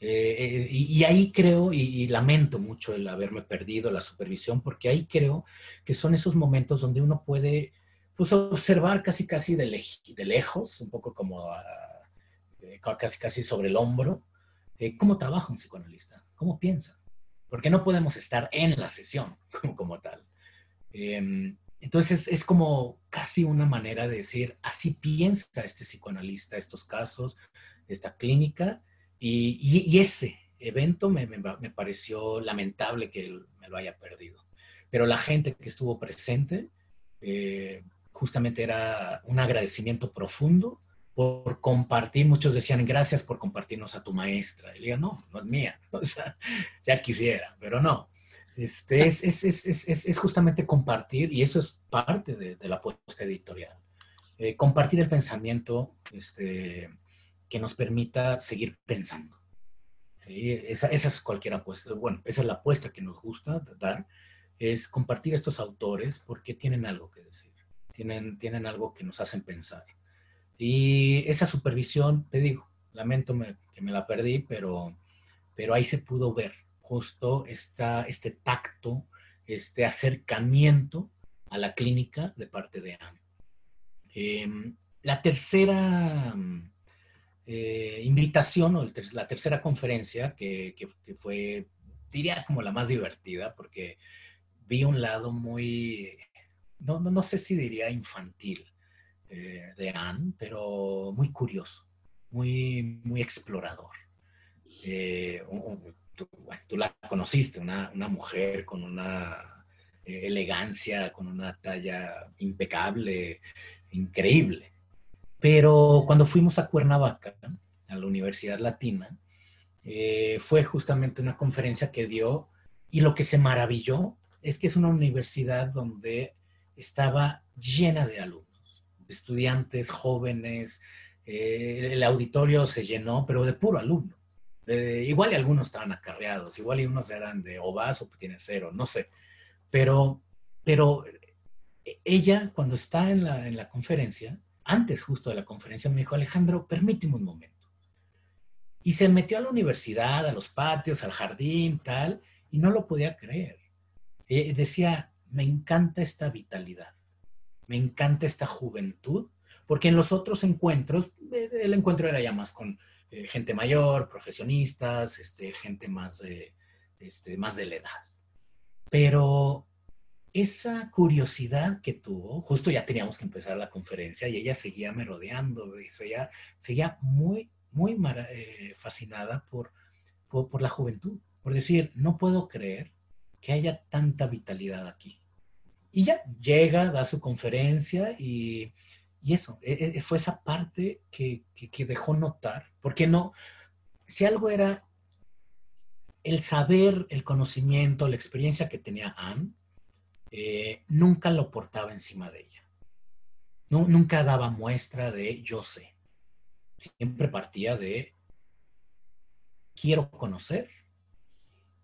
Eh, eh, y, ahí creo, y, lamento mucho el haberme perdido la supervisión, porque ahí creo que son esos momentos donde uno puede pues, observar casi casi de, lejos, un poco como casi casi sobre el hombro, cómo trabaja un psicoanalista, cómo piensa, porque no podemos estar en la sesión [laughs] como, como tal. Em, entonces es como casi una manera de decir, así piensa este psicoanalista estos casos, esta clínica, y, ese evento me, pareció lamentable que me lo haya perdido. Pero la gente que estuvo presente, eh, justamente era un agradecimiento profundo por compartir. Muchos decían, gracias por compartirnos a tu maestra. Y le digo, no, no es mía. [laughs] O sea, ya quisiera, pero no. Este, es, es, justamente compartir, y eso es parte de, la apuesta editorial. Eh, compartir el pensamiento este, que nos permita seguir pensando. Esa, es cualquier apuesta. Bueno, esa es la apuesta que nos gusta dar, es compartir estos autores porque tienen algo que decir, tienen, tienen algo que nos hacen pensar. Y esa supervisión, te digo, lamento que me la perdí, pero, pero ahí se pudo ver justo esta, este tacto, este acercamiento a la clínica de parte de Anne. Em, la tercera eh, invitación, o la tercera conferencia, que, fue, diría, como la más divertida, porque vi un lado muy, no, no, sé si diría infantil eh, de Anne, pero muy curioso, muy, muy explorador. Eh, tú, la conociste, una, mujer con una eh, elegancia, con una talla impecable, increíble. Pero cuando fuimos a Cuernavaca, a la Universidad Latina, eh, fue justamente una conferencia que dio y lo que se maravilló es que es una universidad donde estaba llena de alumnos, estudiantes jóvenes, eh, el auditorio se llenó, pero de puro alumno. Eh, igual y algunos estaban acarreados, igual y unos eran de Obas o tiene cero, no sé. Pero, pero ella, cuando está en la, en la conferencia, antes justo de la conferencia, me dijo, Alejandro, permíteme un momento. Y se metió a la universidad, a los patios, al jardín, tal, y no lo podía creer. Eh, decía, me encanta esta vitalidad, me encanta esta juventud, porque en los otros encuentros, eh, el encuentro era ya más con eh, gente mayor, profesionistas, este, gente más de, este, más de la edad. Pero esa curiosidad que tuvo, justo ya teníamos que empezar la conferencia y ella seguía merodeando, seguía, seguía muy, muy eh, fascinada por, por, la juventud, por decir, no puedo creer que haya tanta vitalidad aquí. Y ya llega, da su conferencia y y eso, e, e, fue esa parte que, dejó notar, porque no, si algo era el saber, el conocimiento, la experiencia que tenía Anne, eh, nunca lo portaba encima de ella. nunca daba muestra de yo sé. Siempre partía de quiero conocer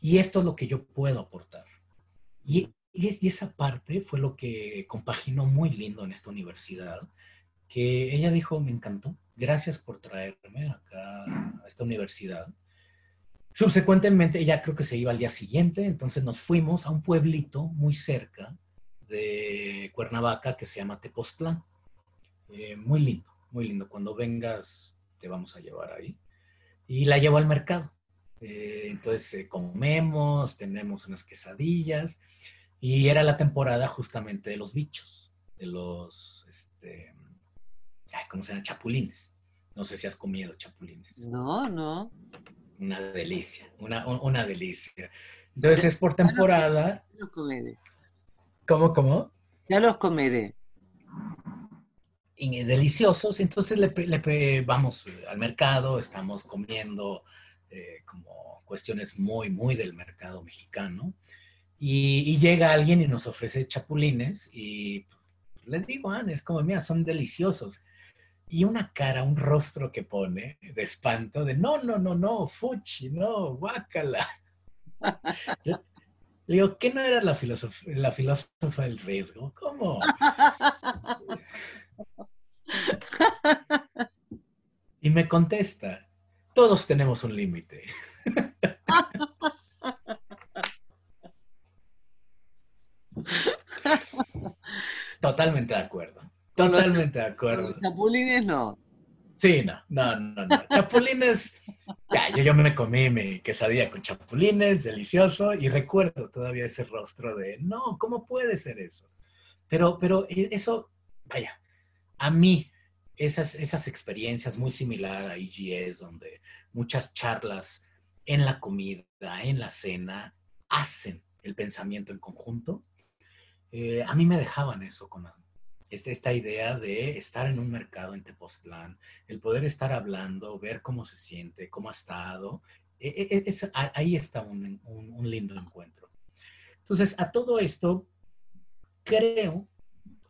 y esto es lo que yo puedo aportar. Y, y, esa parte fue lo que compaginó muy lindo en esta universidad, que ella dijo, me encantó, gracias por traerme acá a esta universidad. Subsecuentemente, ella creo que se iba al día siguiente, entonces nos fuimos a un pueblito muy cerca de Cuernavaca que se llama Tepoztlán. Eh, muy lindo, muy lindo. Cuando vengas, te vamos a llevar ahí. Y la llevo al mercado. Eh, entonces eh, comemos, tenemos unas quesadillas y era la temporada justamente de los bichos, de los, este, ¿cómo se llama? Chapulines. No sé si has comido chapulines. No, no. Una delicia, una, una delicia. Entonces es por temporada. Ya los comeré. ¿Cómo, cómo? Ya los comeré. Y deliciosos, entonces le, vamos al mercado, estamos comiendo eh, como cuestiones muy, muy del mercado mexicano. Y, llega alguien y nos ofrece chapulines y le digo, ah, es como, mira, son deliciosos y una cara, un rostro que pone de espanto, de no, no, no, no, fuchi, no, guácala. [laughs] Le digo, ¿qué no era la, la filósofa del riesgo? ¿Cómo? [laughs] Y me contesta, todos tenemos un límite. [laughs] Totalmente de acuerdo. Totalmente de acuerdo. Los chapulines no. Sí, no, no, no, no. Chapulines, ya, yo, yo me comí mi quesadilla con chapulines, delicioso, y recuerdo todavía ese rostro de, no, ¿cómo puede ser eso? Pero, pero e, eso, vaya, a mí, esas, esas experiencias muy similar a EGS, donde muchas charlas en la comida, en la cena, hacen el pensamiento en conjunto, eh, a mí me dejaban eso con, esta idea de estar en un mercado en Tepoztlán, el poder estar hablando, ver cómo se siente, cómo ha estado, e, e, e, ahí está un, lindo encuentro. Entonces, a todo esto, creo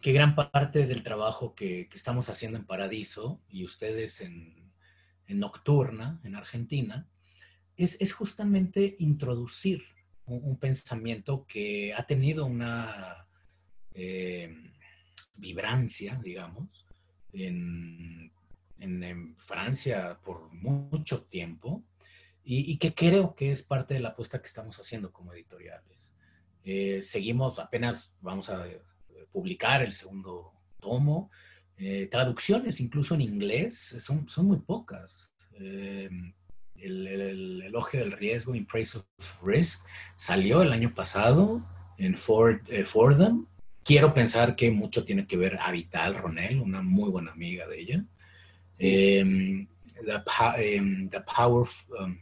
que gran parte del trabajo que, estamos haciendo en Paradiso y ustedes en, Nocturna, en Argentina, es, justamente introducir un, pensamiento que ha tenido una... Eh, vibrancia, digamos, en, Francia por mucho tiempo y, que creo que es parte de la apuesta que estamos haciendo como editoriales. Eh, seguimos, apenas vamos a eh, publicar el segundo tomo. Eh, traducciones, incluso en inglés, son, son muy pocas. el, el, elogio del riesgo, In Praise of Risk, salió el año pasado en Ford, Fordham Quiero pensar que mucho tiene que ver a Vital Ronel, una muy buena amiga de ella. Em, em, the, power, um,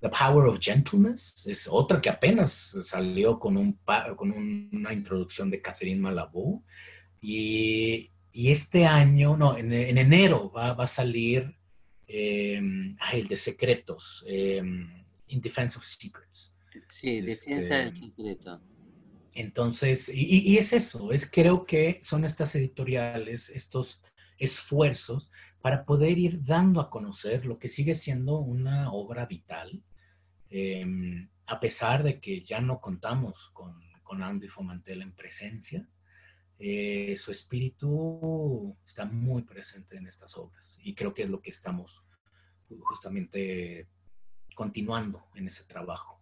the Power of Gentleness es otra que apenas salió con, un, con una introducción de Catherine Malabou. Y, y este año, no, en, enero va, va, a salir em, el de secretos, In Defense of Secrets. Sí, Defensa del este, Secreto. Entonces, y, es eso, es creo que son estas editoriales, estos esfuerzos para poder ir dando a conocer lo que sigue siendo una obra vital, em, a pesar de que ya no contamos con, con Andy Fomantel en presencia. Eh, su espíritu está muy presente en estas obras y creo que es lo que estamos justamente continuando en ese trabajo.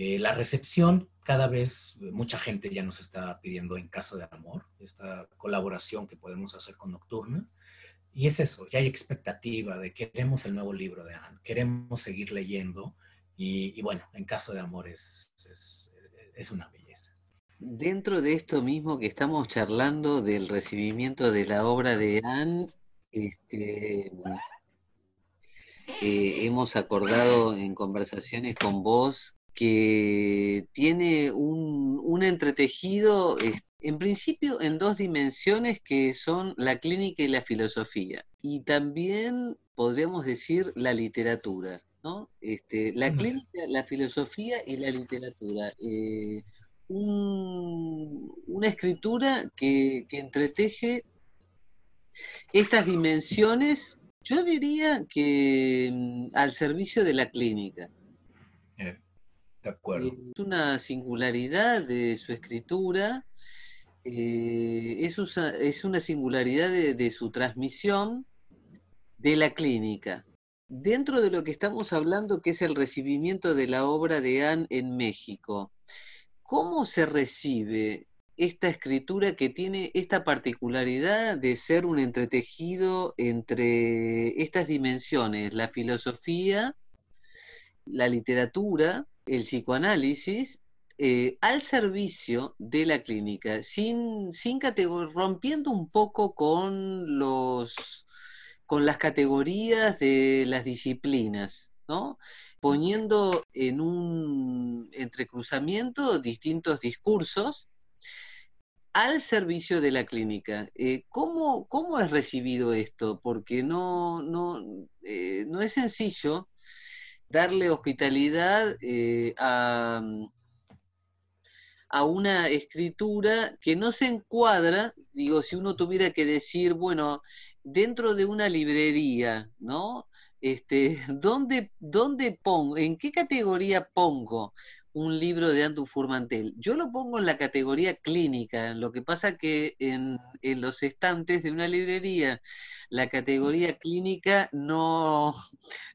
Eh, la recepción cada vez mucha gente ya nos está pidiendo en caso de amor, esta colaboración que podemos hacer con Nocturna. Y es eso, ya hay expectativa de queremos el nuevo libro de Anne, queremos seguir leyendo y, bueno, en caso de amor es, es, una belleza. Dentro de esto mismo que estamos charlando del recibimiento de la obra de Anne, este, eh, hemos acordado en conversaciones con vos que tiene un, entretejido, en principio, en dos dimensiones que son la clínica y la filosofía. Y también podríamos decir la literatura, ¿no? Este, la clínica, la filosofía y la literatura. Eh, una escritura que, entreteje estas dimensiones, yo diría que mm, al servicio de la clínica. Eh, es una singularidad de su escritura, eh, es, una singularidad de, su transmisión de la clínica. Dentro de lo que estamos hablando, que es el recibimiento de la obra de Anne en México, ¿cómo se recibe esta escritura que tiene esta particularidad de ser un entretejido entre estas dimensiones, la filosofía, la literatura, el psicoanálisis, eh, al servicio de la clínica, sin, sin rompiendo un poco con los con las categorías de las disciplinas, ¿no? poniendo en un entrecruzamiento distintos discursos al servicio de la clínica. Eh, ¿cómo, ¿cómo, es recibido esto? Porque no, no, eh, no es sencillo darle hospitalidad eh, a, a una escritura que no se encuadra, digo, si uno tuviera que decir, bueno, dentro de una librería, ¿no? Este, [laughs] ¿dónde, ¿Dónde pongo, en qué categoría pongo un libro de Andrew Furmantel? Yo lo pongo en la categoría clínica, lo que pasa que en, los estantes de una librería la categoría clínica no,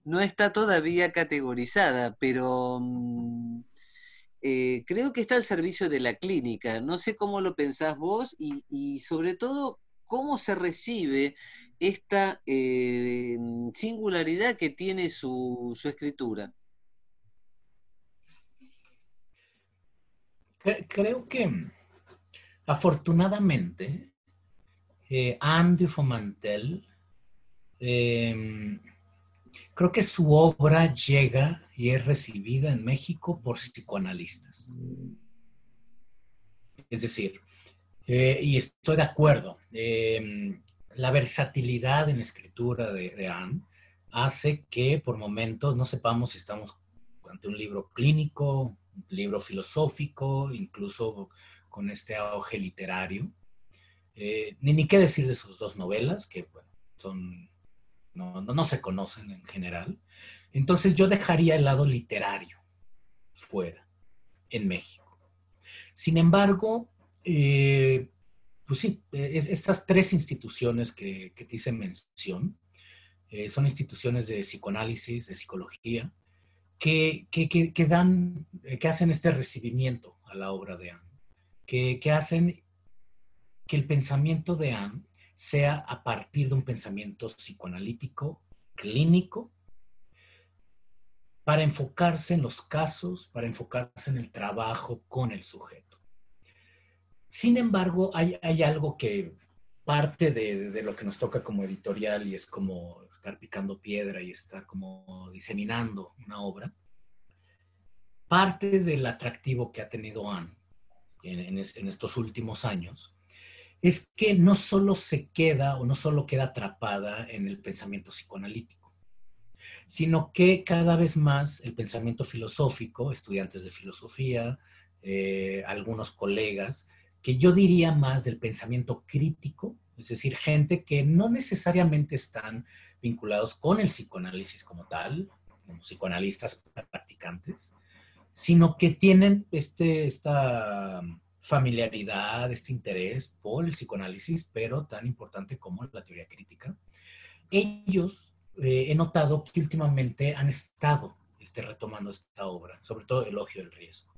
no está todavía categorizada, pero mm, eh, creo que está al servicio de la clínica. No sé cómo lo pensás vos y, y sobre todo cómo se recibe esta eh, singularidad que tiene su, escritura. Creo que afortunadamente eh, Andy Fomantel, em, creo que su obra llega y es recibida en México por psicoanalistas. Es decir, eh, y estoy de acuerdo, em, la versatilidad en escritura de, Anne hace que por momentos no sepamos si estamos ante un libro clínico, libro filosófico, incluso con este auge literario. Eh, ni, ni qué decir de sus dos novelas, que son, no, no, se conocen en general. Entonces yo dejaría el lado literario fuera, en México. Sin embargo, eh, pues sí, estas tres instituciones que, te hice mención eh, son instituciones de psicoanálisis, de psicología, que, que, dan, eh, que hacen este recibimiento a la obra de Anne, que, hacen que el pensamiento de Anne sea a partir de un pensamiento psicoanalítico, clínico, para enfocarse en los casos, para enfocarse en el trabajo con el sujeto. Sin embargo, hay, algo que parte de, lo que nos toca como editorial y es como estar picando piedra y estar como diseminando una obra. Parte del atractivo que ha tenido Anne en, estos últimos años es que no solo se queda o no solo queda atrapada en el pensamiento psicoanalítico, sino que cada vez más el pensamiento filosófico, estudiantes de filosofía, eh, algunos colegas, que yo diría más del pensamiento crítico, es decir, gente que no necesariamente están vinculados con el psicoanálisis como tal, como psicoanalistas practicantes, sino que tienen este, esta familiaridad, este interés por el psicoanálisis, pero tan importante como la teoría crítica. Ellos eh, he notado que últimamente han estado este, retomando esta obra, sobre todo Elogio del Riesgo.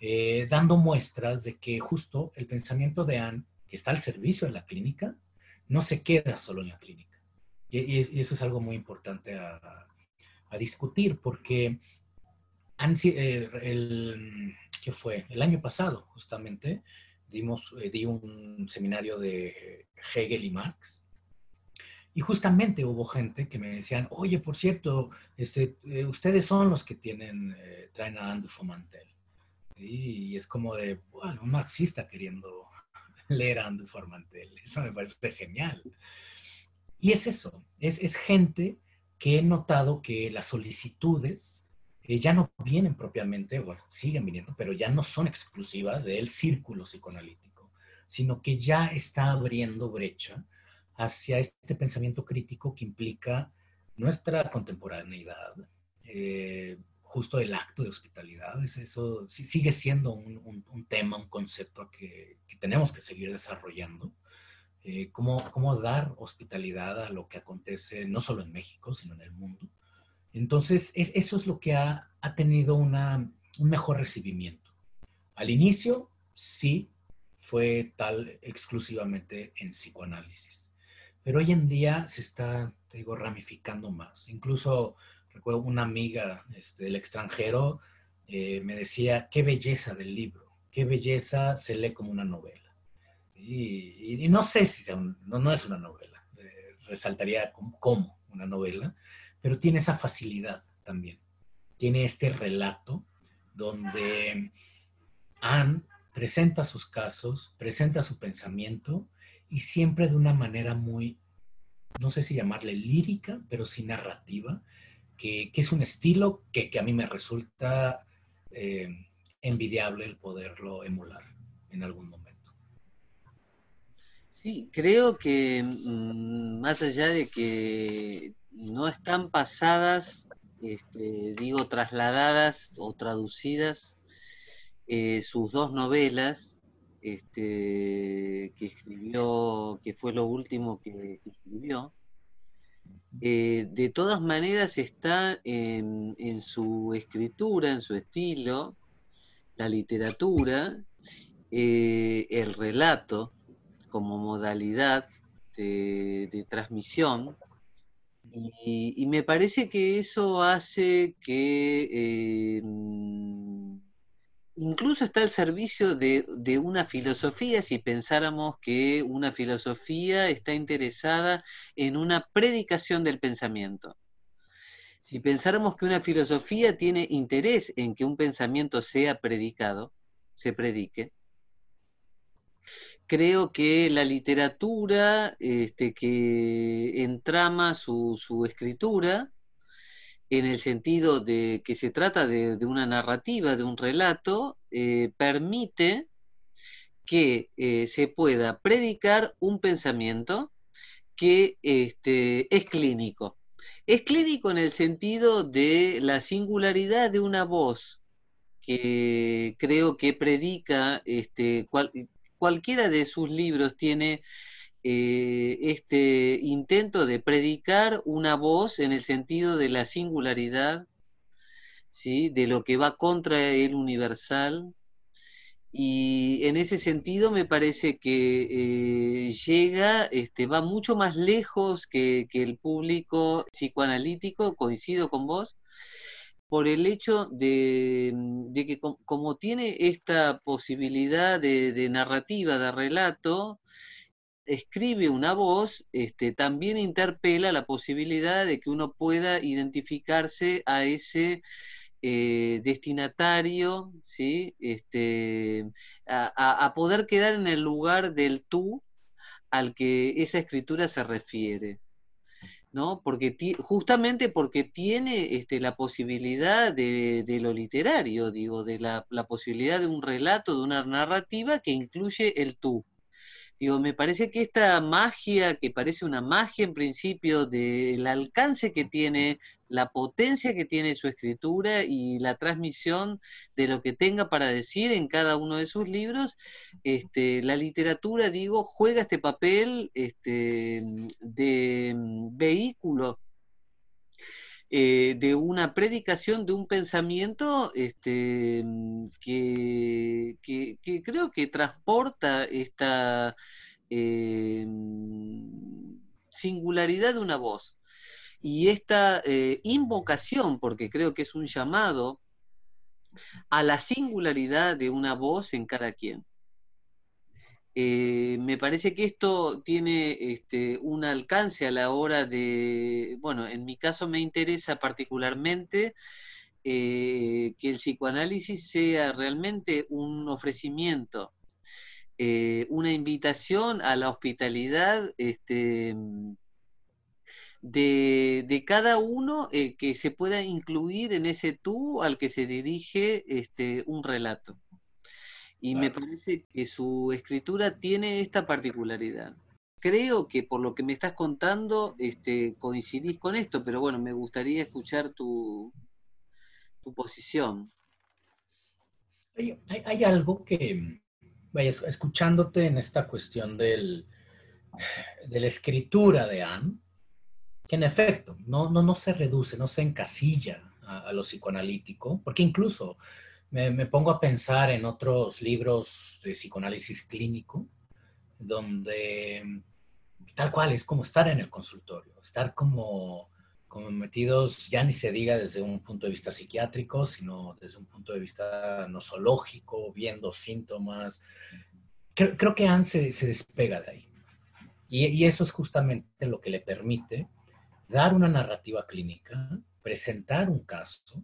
Eh, dando muestras de que justo el pensamiento de Anne, que está al servicio de la clínica, no se queda solo en la clínica. Y, eso es algo muy importante a, discutir, porque eh, el, ¿qué fue? El año pasado, justamente, dimos, eh, di un seminario de Hegel y Marx. Y justamente hubo gente que me decían, oye, por cierto, este, ustedes son los que tienen, traen a Andu Fomantel. Y es como de, bueno, un marxista queriendo [laughs] leer a Andrew Formantel. Eso me parece genial. Y es eso, es, es gente que he notado que las solicitudes eh, ya no vienen propiamente, bueno, siguen viniendo, pero ya no son exclusivas del círculo psicoanalítico, sino que ya está abriendo brecha hacia este pensamiento crítico que implica nuestra contemporaneidad, eh, justo el acto de hospitalidad. eso sigue siendo un, tema, un concepto que, tenemos que seguir desarrollando. Eh, cómo, dar hospitalidad a lo que acontece no solo en México, sino en el mundo. Entonces, eso es lo que ha, tenido un mejor recibimiento. Al inicio, sí, fue tal exclusivamente en psicoanálisis. Pero hoy en día se está, digo, ramificando más. Incluso recuerdo una amiga este, del extranjero eh, me decía, qué belleza del libro, qué belleza se lee como una novela. Y, no sé si no, es una novela, eh, resaltaría como, una novela, pero tiene esa facilidad también. Tiene este relato donde Anne presenta sus casos, presenta su pensamiento y siempre de una manera muy, no sé si llamarle lírica, pero sí narrativa, que, es un estilo que, a mí me resulta eh, envidiable el poderlo emular en algún momento. Sí, creo que mm, más allá de que no están pasadas, este, digo, trasladadas o traducidas eh, sus dos novelas, este, que escribió, que fue lo último que, escribió, eh, de todas maneras está en, su escritura, en su estilo, la literatura, eh, el relato, como modalidad de, transmisión. Y, me parece que eso hace que eh, incluso está al servicio de, de, una filosofía, si pensáramos que una filosofía está interesada en una predicación del pensamiento. Si pensáramos que una filosofía tiene interés en que un pensamiento sea predicado, se predique, creo que la literatura este, que entrama su, escritura, en el sentido de que se trata de, una narrativa, de un relato, eh, permite que eh, se pueda predicar un pensamiento que este, es clínico. Es clínico en el sentido de la singularidad de una voz que creo que predica este, cualquiera de sus libros tiene eh, este intento de predicar una voz en el sentido de la singularidad, ¿sí? de lo que va contra el universal. Y en ese sentido me parece que eh, llega, este, va mucho más lejos que, que el público psicoanalítico, coincido con vos, por el hecho de, mm, que como tiene esta posibilidad de, narrativa, de relato, escribe una voz, este, también interpela la posibilidad de que uno pueda identificarse a ese eh, destinatario, ¿sí? este, a, a poder quedar en el lugar del tú al que esa escritura se refiere. ¿No? Porque justamente porque tiene este, la posibilidad de, lo literario, digo, de la, la, posibilidad de un relato, de una narrativa que incluye el tú. Digo, me parece que esta magia, que parece una magia en principio del alcance que tiene, la potencia que tiene su escritura y la transmisión de lo que tenga para decir en cada uno de sus libros, este, la literatura, digo, juega este papel este, de mm, vehículo eh, de una predicación, de un pensamiento este, mm, que, creo que transporta esta eh, singularidad de una voz y esta eh, invocación, porque creo que es un llamado a la singularidad de una voz en cada quien. Eh, me parece que esto tiene este, un alcance a la hora de, bueno, en mi caso me interesa particularmente eh, que el psicoanálisis sea realmente un ofrecimiento, una invitación a la hospitalidad este, de, cada uno que se pueda incluir en ese tú al que se dirige este, un relato. Y me parece que su escritura tiene esta particularidad. Creo que por lo que me estás contando, este, coincidís con esto, pero bueno, me gustaría escuchar tu, tu posición. Hay, algo que, vaya, escuchándote en esta cuestión del, de la escritura de Anne, que en efecto no, no, no se reduce, no se encasilla a, lo psicoanalítico, porque incluso me, pongo a pensar en otros libros de psicoanálisis clínico, donde tal cual es como estar en el consultorio, estar como, como metidos, ya ni se diga desde un punto de vista psiquiátrico, sino desde un punto de vista nosológico, viendo síntomas. Creo, que Anne se, despega de ahí. Y, eso es justamente lo que le permite dar una narrativa clínica, presentar un caso,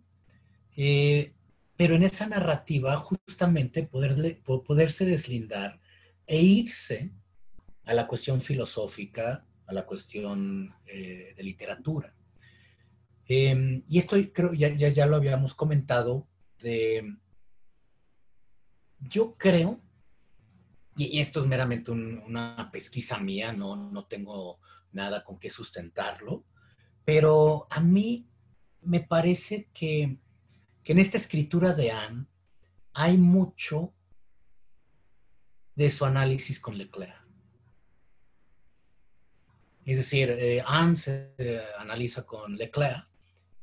eh, pero en esa narrativa justamente poderle, poderse deslindar e irse a la cuestión filosófica, a la cuestión eh, de literatura. Em, y esto creo, ya, ya, ya, lo habíamos comentado, yo creo, y, esto es meramente una pesquisa mía, no, no tengo nada con qué sustentarlo, pero a mí me parece que que en esta escritura de Anne hay mucho de su análisis con Leclerc. Es decir, eh, Anne se eh, analiza con Leclerc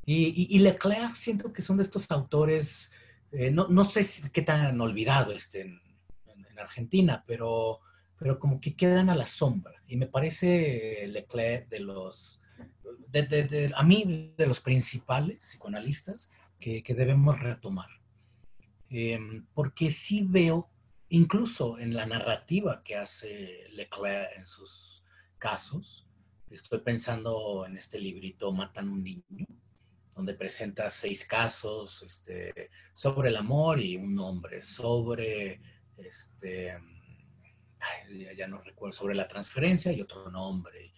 y, Leclerc siento que son de estos autores, eh, no, sé qué tan olvidado estén en, Argentina, pero, pero como que quedan a la sombra. Y me parece Leclerc de los, a mí, de los principales psicoanalistas que, debemos retomar. Em, porque sí veo, incluso en la narrativa que hace Leclerc en sus casos, estoy pensando en este librito Matan un niño, donde presenta seis casos este, sobre el amor y un nombre, sobre, este, ya no recuerdo, sobre la transferencia y otro nombre.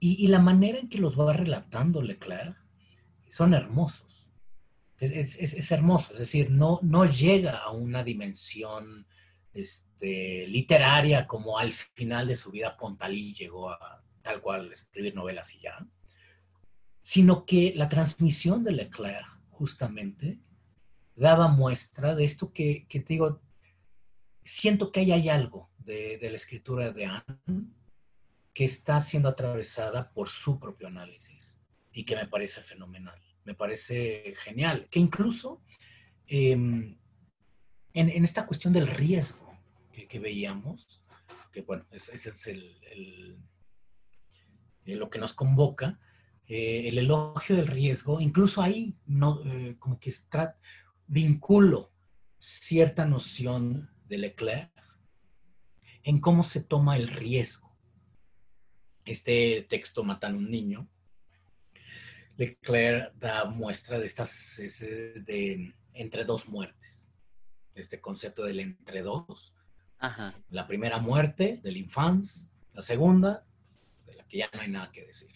Y, y la manera en que los va relatando Leclerc son hermosos. Es, hermoso, es decir, no, no llega a una dimensión este, literaria como al final de su vida Pontalí llegó a tal cual escribir novelas y ya, sino que la transmisión de Leclerc justamente daba muestra de esto que, te digo, siento que ahí hay algo de, de la escritura de Anne que está siendo atravesada por su propio análisis y que me parece fenomenal me parece genial. Que incluso em, en, esta cuestión del riesgo que, veíamos, que bueno, ese, es el, lo que nos convoca, eh, el elogio del riesgo, incluso ahí no, eh, como que vinculo cierta noción de Leclerc en cómo se toma el riesgo. Este texto, Matan un niño, Leclerc da muestra de estas, de entre dos muertes, este concepto del entre dos. La primera muerte del infans, la segunda, de la que ya no hay nada que decir.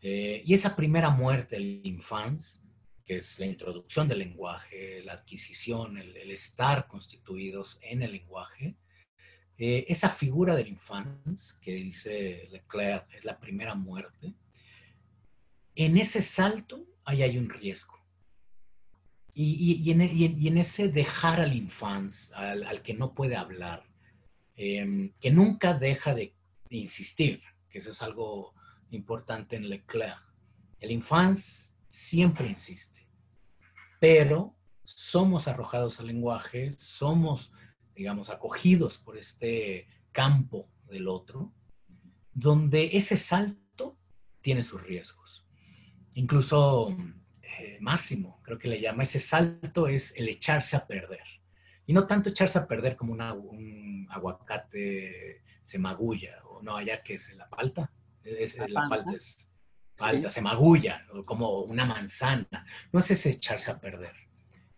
Eh, y esa primera muerte del infans, que es la introducción del lenguaje, la adquisición, el, estar constituidos en el lenguaje, eh, esa figura del infans, que dice Leclerc, es la primera muerte, en ese salto ahí hay un riesgo. Y, en, ese dejar al infans, al, que no puede hablar, em, que nunca deja de, insistir, que eso es algo importante en Leclerc. El infans siempre insiste, pero somos arrojados al lenguaje, somos, digamos, acogidos por este campo del otro, donde ese salto tiene sus riesgos incluso eh, máximo, creo que le llama, ese salto es el echarse a perder. Y no tanto echarse a perder como un aguacate se magulla, o no, allá que es la palta. Es, la, palta es palta, se magulla, o como una manzana. No es ese echarse a perder.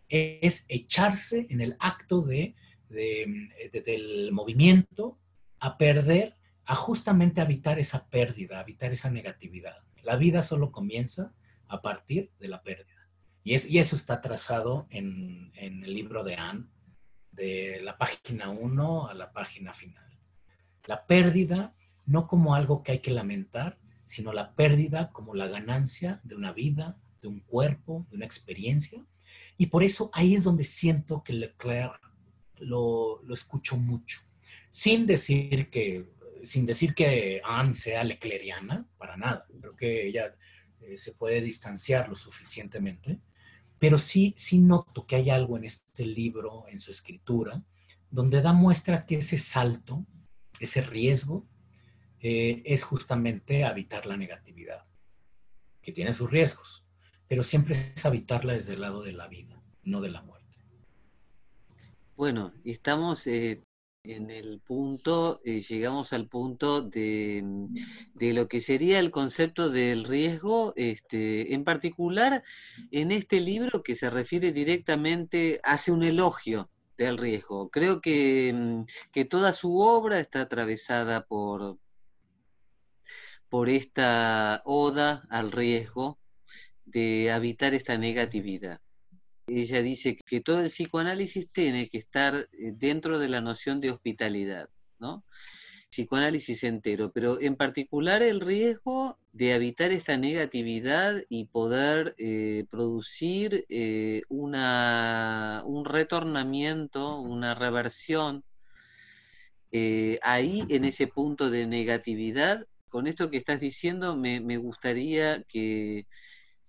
Es echarse en el acto de, del movimiento a perder, a justamente evitar esa pérdida, evitar esa negatividad. La vida solo comienza a partir de la pérdida. Y, es, y eso está trazado en, el libro de Anne, de la página 1 a la página final. La pérdida no como algo que hay que lamentar, sino la pérdida como la ganancia de una vida, de un cuerpo, de una experiencia. Y por eso ahí es donde siento que Leclerc lo, lo escucho mucho, sin decir que sin decir que Anne sea lecleriana, para nada. Creo que ella eh, se puede distanciar lo suficientemente. pero sí, sí noto que hay algo en este libro, en su escritura, donde da muestra que ese salto, ese riesgo, eh, es justamente habitar la negatividad, que tiene sus riesgos, pero siempre es habitarla desde el lado de la vida, no de la muerte. Bueno, estamos eh, en el punto, eh, llegamos al punto de, de, lo que sería el concepto del riesgo, este, en particular en este libro que se refiere directamente, hace un elogio del riesgo. Creo que, mm, que toda su obra está atravesada por, por esta oda al riesgo de habitar esta negatividad ella dice que todo el psicoanálisis tiene que estar eh, dentro de la noción de hospitalidad, ¿no? Psicoanálisis entero, pero en particular el riesgo de habitar esta negatividad y poder eh, producir eh, una, un retornamiento, una reversión ahí en ese punto de negatividad. Con esto que estás diciendo, me gustaría que,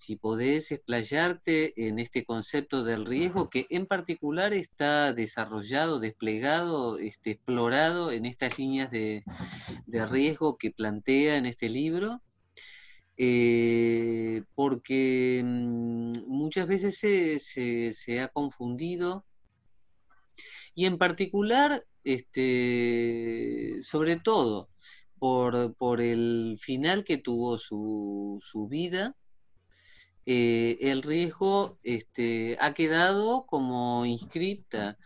si podés explayarte en este concepto del riesgo que en particular está desarrollado, desplegado, este, explorado en estas líneas de, riesgo que plantea en este libro, eh, porque mm, muchas veces se, ha confundido y en particular, este, sobre todo, por, el final que tuvo su, su vida, eh, el riesgo este, ha quedado como inscripta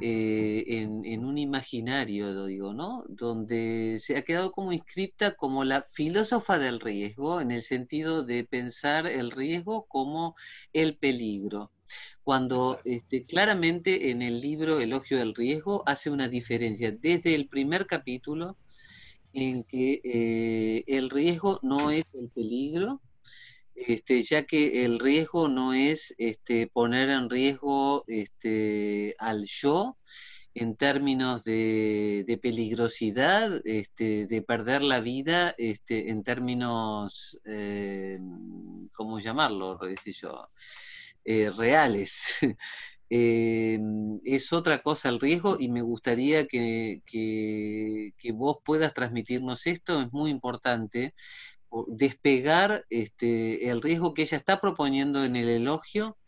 eh, en, un imaginario, digo, ¿no? Donde se ha quedado como inscripta como la filósofa del riesgo, en el sentido de pensar el riesgo como el peligro. Cuando este, claramente en el libro Elogio del Riesgo hace una diferencia desde el primer capítulo en que eh, el riesgo no es el peligro, este, ya que el riesgo no es este, poner en riesgo este, al yo en términos de, peligrosidad, este, de perder la vida, este, en términos, eh, ¿cómo llamarlo? Yo, eh, reales. [laughs] Eh, es otra cosa el riesgo y me gustaría que, que, vos puedas transmitirnos esto, es muy importante, despegar este, el riesgo que ella está proponiendo en el elogio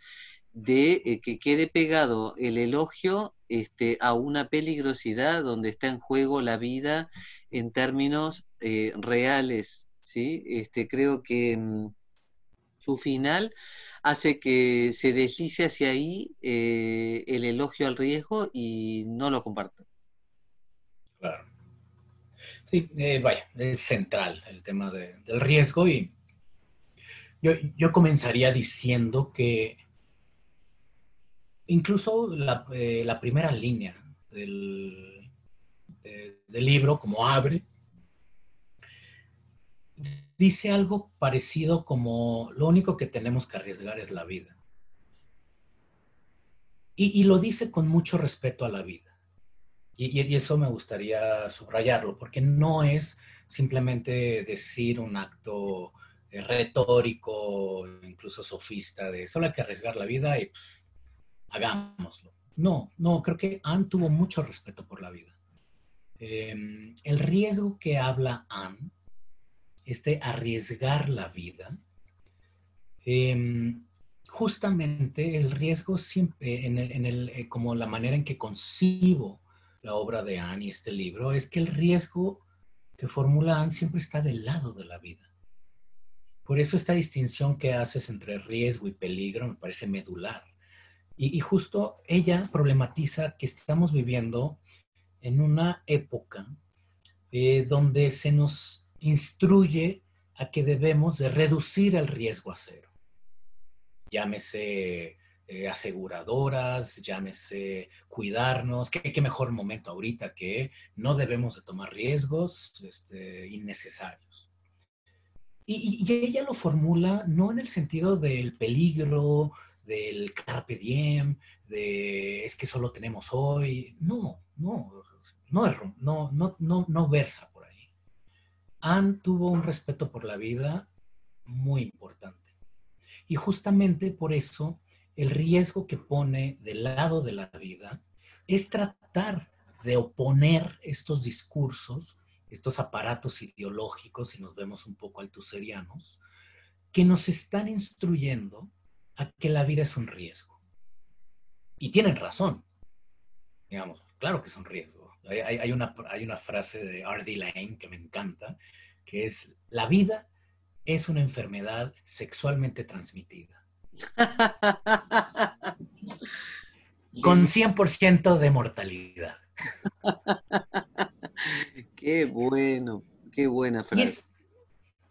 de eh, que quede pegado el elogio este, a una peligrosidad donde está en juego la vida en términos eh, reales. ¿sí? Este, creo que mm, su final hace que se deslice hacia ahí eh, el elogio al riesgo y no lo comparto. Claro. Sí, eh, vaya, es central el tema del riesgo y yo, comenzaría diciendo que incluso la, eh, primera línea del, del libro, como abre, dice algo parecido como lo único que tenemos que arriesgar es la vida. y, lo dice con mucho respeto a la vida. Y, eso me gustaría subrayarlo, porque no es simplemente decir un acto eh, retórico, incluso sofista, de solo hay que arriesgar la vida y pues, hagámoslo. No, no, creo que Anne tuvo mucho respeto por la vida. Em, el riesgo que habla Anne, este arriesgar la vida, em, justamente el riesgo siempre, eh, como la manera en que concibo la obra de Anne y este libro es que el riesgo que formula Anne siempre está del lado de la vida. Por eso esta distinción que haces entre riesgo y peligro me parece medular. Y, justo ella problematiza que estamos viviendo en una época eh, donde se nos instruye a que debemos de reducir el riesgo a cero. Llámese eh, aseguradoras, llámese cuidarnos, ¿Qué, mejor momento ahorita que no debemos de tomar riesgos este, innecesarios. Y, ella lo formula no en el sentido del peligro, del carpe diem, de es que solo tenemos hoy. No, no, no, no, no, no, no versa por ahí. Anne tuvo un respeto por la vida muy importante. Y justamente por eso el riesgo que pone del lado de la vida es tratar de oponer estos discursos, estos aparatos ideológicos, si nos vemos un poco altuserianos, que nos están instruyendo a que la vida es un riesgo. Y tienen razón. Digamos, claro que es un riesgo. Hay, una, frase de R.D. Lane que me encanta, que es, la vida es una enfermedad sexualmente transmitida. [laughs] Con 100% de mortalidad. [laughs] qué bueno, qué buena frase.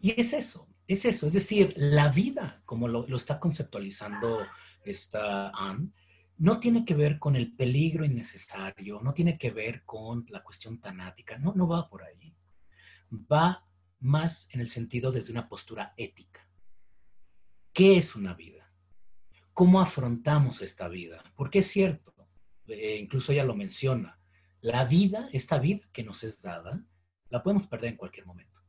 Y es, eso, es eso. Es decir, la vida, como lo, está conceptualizando esta Anne, no tiene que ver con el peligro innecesario, no tiene que ver con la cuestión tanática, no, no va por ahí. Va más en el sentido desde una postura ética. ¿Qué es una vida? ¿Cómo afrontamos esta vida? Porque es cierto, eh, incluso ella lo menciona, la vida, esta vida que nos es dada, la podemos perder en cualquier momento.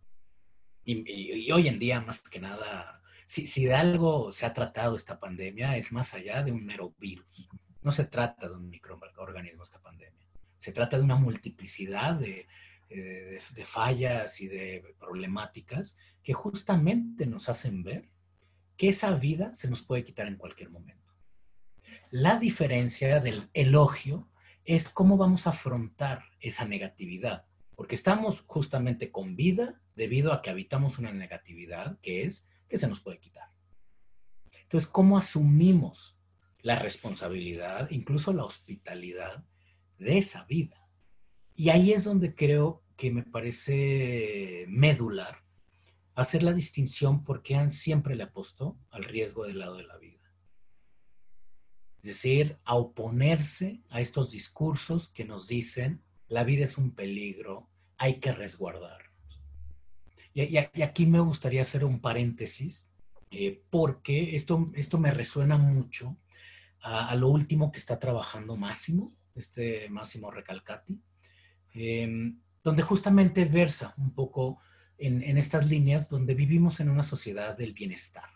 Y, hoy en día, más que nada, si, si, de algo se ha tratado esta pandemia, es más allá de un mero virus. No se trata de un microorganismo esta pandemia. Se trata de una multiplicidad de, eh, de, fallas y de problemáticas que justamente nos hacen ver que esa vida se nos puede quitar en cualquier momento. La diferencia del elogio es cómo vamos a afrontar esa negatividad, porque estamos justamente con vida debido a que habitamos una negatividad que es que se nos puede quitar. Entonces, ¿cómo asumimos la responsabilidad, incluso la hospitalidad de esa vida? Y ahí es donde creo que me parece medular hacer la distinción porque han siempre le apostó al riesgo del lado de la vida. Es decir, a oponerse a estos discursos que nos dicen la vida es un peligro, hay que resguardarnos. Y, aquí me gustaría hacer un paréntesis eh, porque esto, esto me resuena mucho a, lo último que está trabajando Máximo, este Máximo Recalcati, Em, donde justamente versa un poco en, estas líneas donde vivimos en una sociedad del bienestar,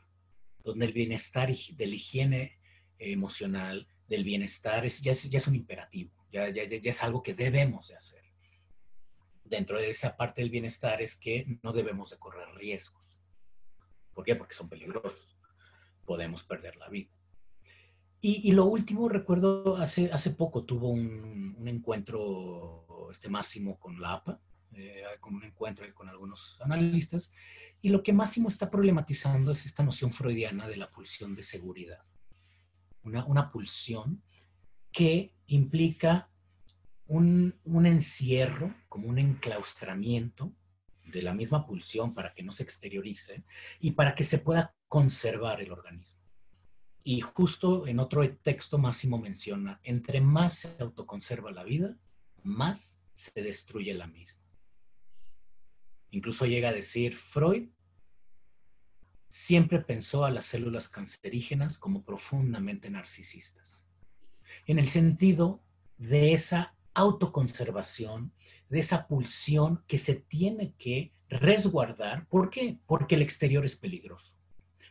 donde el bienestar y de la higiene emocional, del bienestar, es, ya, es, un imperativo, ya, ya, ya es algo que debemos de hacer. Dentro de esa parte del bienestar es que no debemos de correr riesgos. ¿Por qué? Porque son peligrosos. Podemos perder la vida. Y, lo último, recuerdo, hace, hace poco tuvo un, un encuentro este Máximo con la APA, eh, con un encuentro con algunos analistas, y lo que Máximo está problematizando es esta noción freudiana de la pulsión de seguridad. Una, una pulsión que implica un, un encierro, como un enclaustramiento de la misma pulsión para que no se exteriorice y para que se pueda conservar el organismo. Y justo en otro texto Máximo menciona, entre más se autoconserva la vida, más se destruye la misma. Incluso llega a decir, Freud siempre pensó a las células cancerígenas como profundamente narcisistas, en el sentido de esa autoconservación, de esa pulsión que se tiene que resguardar. ¿Por qué? Porque el exterior es peligroso,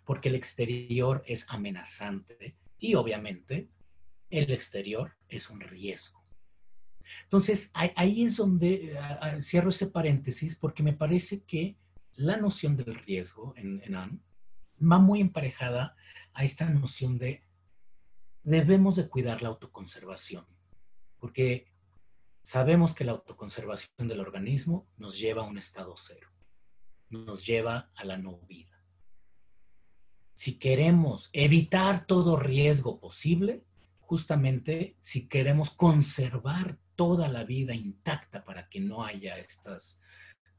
porque el exterior es amenazante y obviamente el exterior es un riesgo. Entonces, ahí es donde cierro ese paréntesis porque me parece que la noción del riesgo en, en va muy emparejada a esta noción de debemos de cuidar la autoconservación, porque sabemos que la autoconservación del organismo nos lleva a un estado cero, nos lleva a la no vida. Si queremos evitar todo riesgo posible, justamente si queremos conservar toda la vida intacta para que no haya estas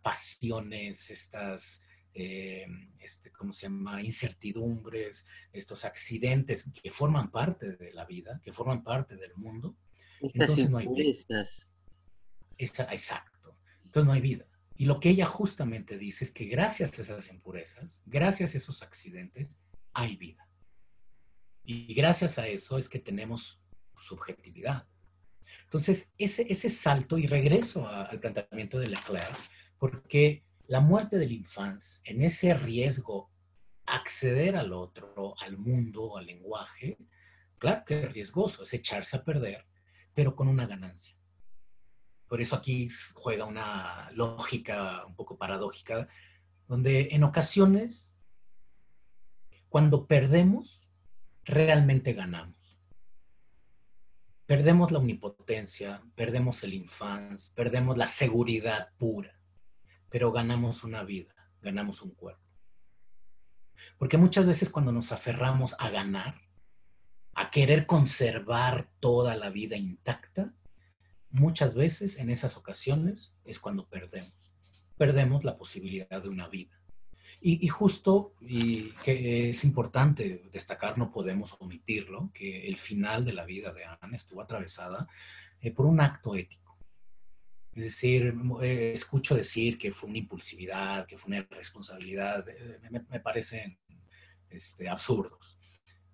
pasiones, estas, eh, este, ¿cómo se llama?, incertidumbres, estos accidentes que forman parte de la vida, que forman parte del mundo. Estas Entonces no hay vida. exacto. Entonces no hay vida. Y lo que ella justamente dice es que gracias a esas impurezas, gracias a esos accidentes, hay vida. Y gracias a eso es que tenemos subjetividad. Entonces, ese, ese salto, y regreso al planteamiento de Leclerc, porque la muerte del infancia, en ese riesgo acceder al otro, al mundo, al lenguaje, Claro que es riesgoso, es echarse a perder, pero con una ganancia. Por eso aquí juega una lógica un poco paradójica, donde en ocasiones, cuando perdemos, realmente ganamos. Perdemos la omnipotencia, perdemos el infans, perdemos la seguridad pura, pero ganamos una vida, ganamos un cuerpo. Porque muchas veces cuando nos aferramos a ganar, a querer conservar toda la vida intacta, muchas veces en esas ocasiones es cuando perdemos. Perdemos la posibilidad de una vida. Y, justo, y que es importante destacar, no podemos omitirlo, que el final de la vida de Ana estuvo atravesada eh, por un acto ético. Es decir, eh, escucho decir que fue una impulsividad, que fue una irresponsabilidad, eh, me, parecen este, absurdos.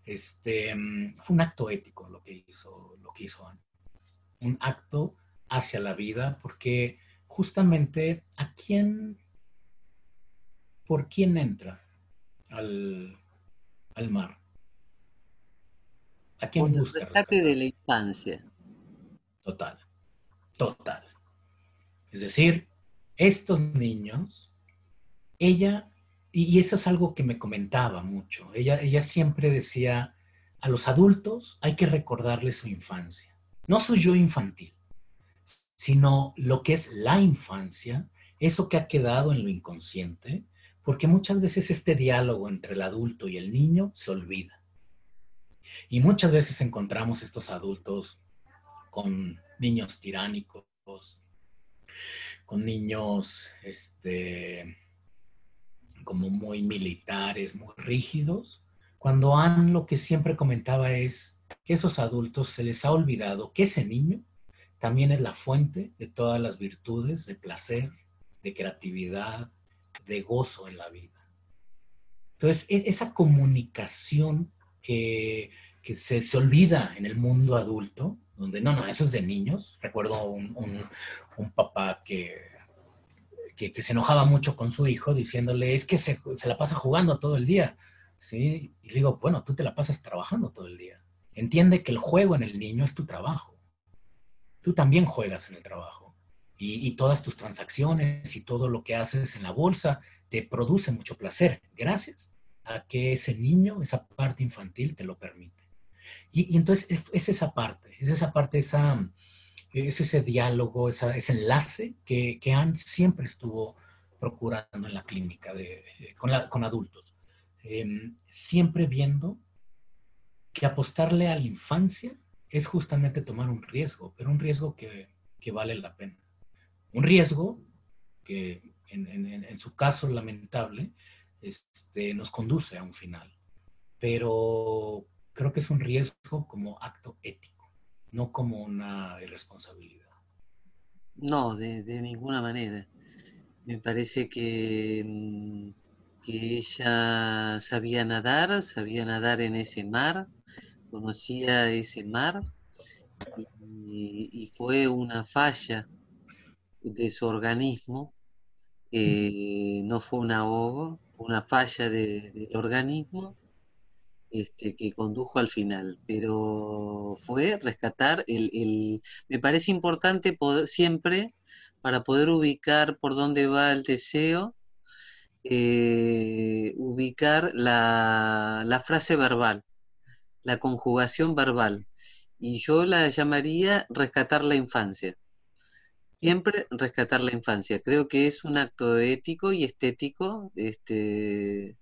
Este, mm, fue un acto ético lo que hizo, lo que hizo. Un acto hacia la vida, porque justamente a quién, por quién entra al, mar. ¿A quién busca? El rescate de la infancia. Total, total. Es decir, estos niños, ella y, eso es algo que me comentaba mucho. Ella, ella siempre decía, a los adultos hay que recordarles su infancia. No soy yo infantil, sino lo que es la infancia, eso que ha quedado en lo inconsciente, porque muchas veces este diálogo entre el adulto y el niño se olvida. Y muchas veces encontramos estos adultos con niños tiránicos, con niños este, como muy militares, muy rígidos, cuando Anne lo que siempre comentaba es que esos adultos se les ha olvidado que ese niño también es la fuente de todas las virtudes de placer, de creatividad, de gozo en la vida. Entonces, e-, esa comunicación que, se, olvida en el mundo adulto, donde no, no, eso es de niños. Recuerdo un, un papá que que, se enojaba mucho con su hijo diciéndole, es que se, la pasa jugando todo el día. ¿sí? Y le digo, bueno, tú te la pasas trabajando todo el día. Entiende que el juego en el niño es tu trabajo. Tú también juegas en el trabajo. Y, y todas tus transacciones y todo lo que haces en la bolsa te produce mucho placer. Gracias a que ese niño, esa parte infantil te lo permite. Y, y entonces es esa parte, es esa parte, esa es ese diálogo, ese enlace que, que Anne siempre estuvo procurando en la clínica de, con, adultos. Em, siempre viendo que apostarle a la infancia es justamente tomar un riesgo, pero un riesgo que, vale la pena. Un riesgo que en, su caso lamentable este, nos conduce a un final, pero creo que es un riesgo como acto ético no como una irresponsabilidad. No, de, ninguna manera. Me parece que, mm, que ella sabía nadar, sabía nadar en ese mar, conocía ese mar y, fue una falla de su organismo, eh, no fue un ahogo, fue una falla del organismo este, que condujo al final, pero fue rescatar el, me parece importante poder, siempre para poder ubicar por dónde va el deseo, eh, ubicar la, frase verbal, la conjugación verbal, y yo la llamaría rescatar la infancia. Siempre rescatar la infancia. Creo que es un acto ético y estético este,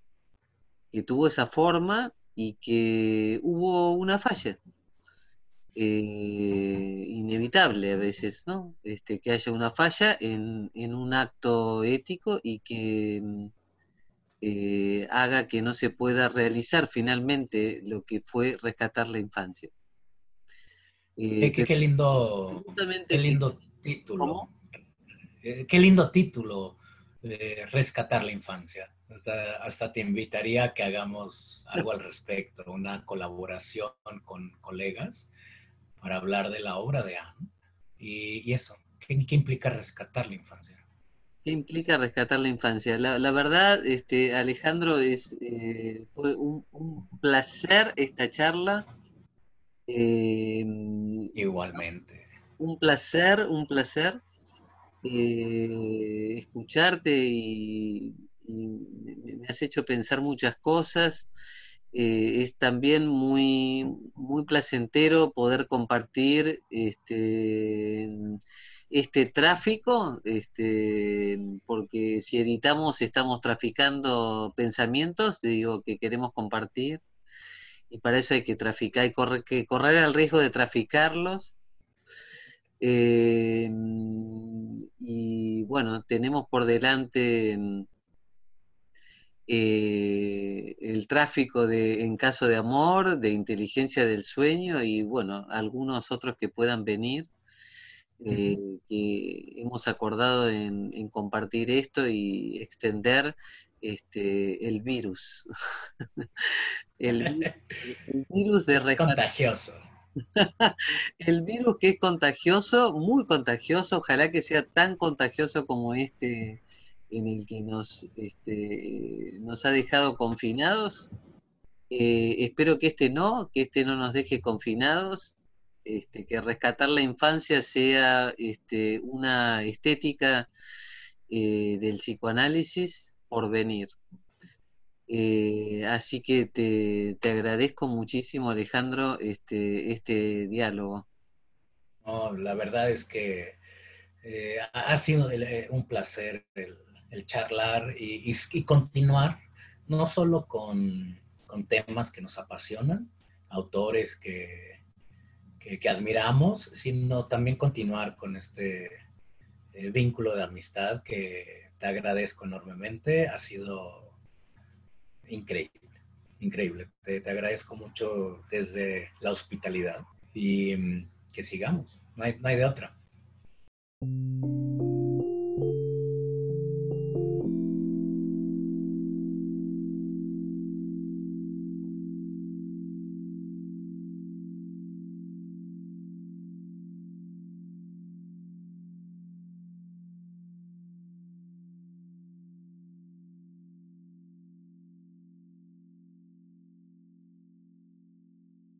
que tuvo esa forma y que hubo una falla. Eh, inevitable a veces, ¿no? Este, que haya una falla en, un acto ético y que mm, eh, haga que no se pueda realizar finalmente lo que fue rescatar la infancia. Eh, qué, lindo, qué lindo título. qué lindo título, rescatar la infancia. Hasta, te invitaría a que hagamos algo al respecto, una colaboración con colegas para hablar de la obra de Anne. Y, eso, ¿qué, implica rescatar la infancia? ¿Qué implica rescatar la infancia? La, verdad, este, Alejandro, es, eh, fue un, placer esta charla. Igualmente. Un placer, un placer escucharte y, me has hecho pensar muchas cosas. Eh, es también muy, muy placentero poder compartir este, este tráfico, este, porque si editamos estamos traficando pensamientos, digo, que queremos compartir, y para eso hay que traficar, y correr, que correr el riesgo de traficarlos. Eh, y bueno, tenemos por delante eh, el tráfico de, en caso de amor, de inteligencia del sueño y bueno, algunos otros que puedan venir, eh, que hemos acordado en, compartir esto y extender este, el virus. [laughs] el, virus de es contagioso. [laughs] el virus que es contagioso, muy contagioso, ojalá que sea tan contagioso como este en el que nos, este, nos ha dejado confinados. Eh, espero que este no, que este no nos deje confinados, este, que rescatar la infancia sea este, una estética eh, del psicoanálisis por venir. Eh, así que te, agradezco muchísimo, Alejandro, este, este diálogo. la verdad es que ha sido un placer el, charlar y, continuar, no solo con, temas que nos apasionan, autores que, que, admiramos, sino también continuar con este eh, vínculo de amistad que te agradezco enormemente. Ha sido increíble, increíble. Te, te agradezco mucho desde la hospitalidad y mm, que sigamos, no hay, no hay de otra.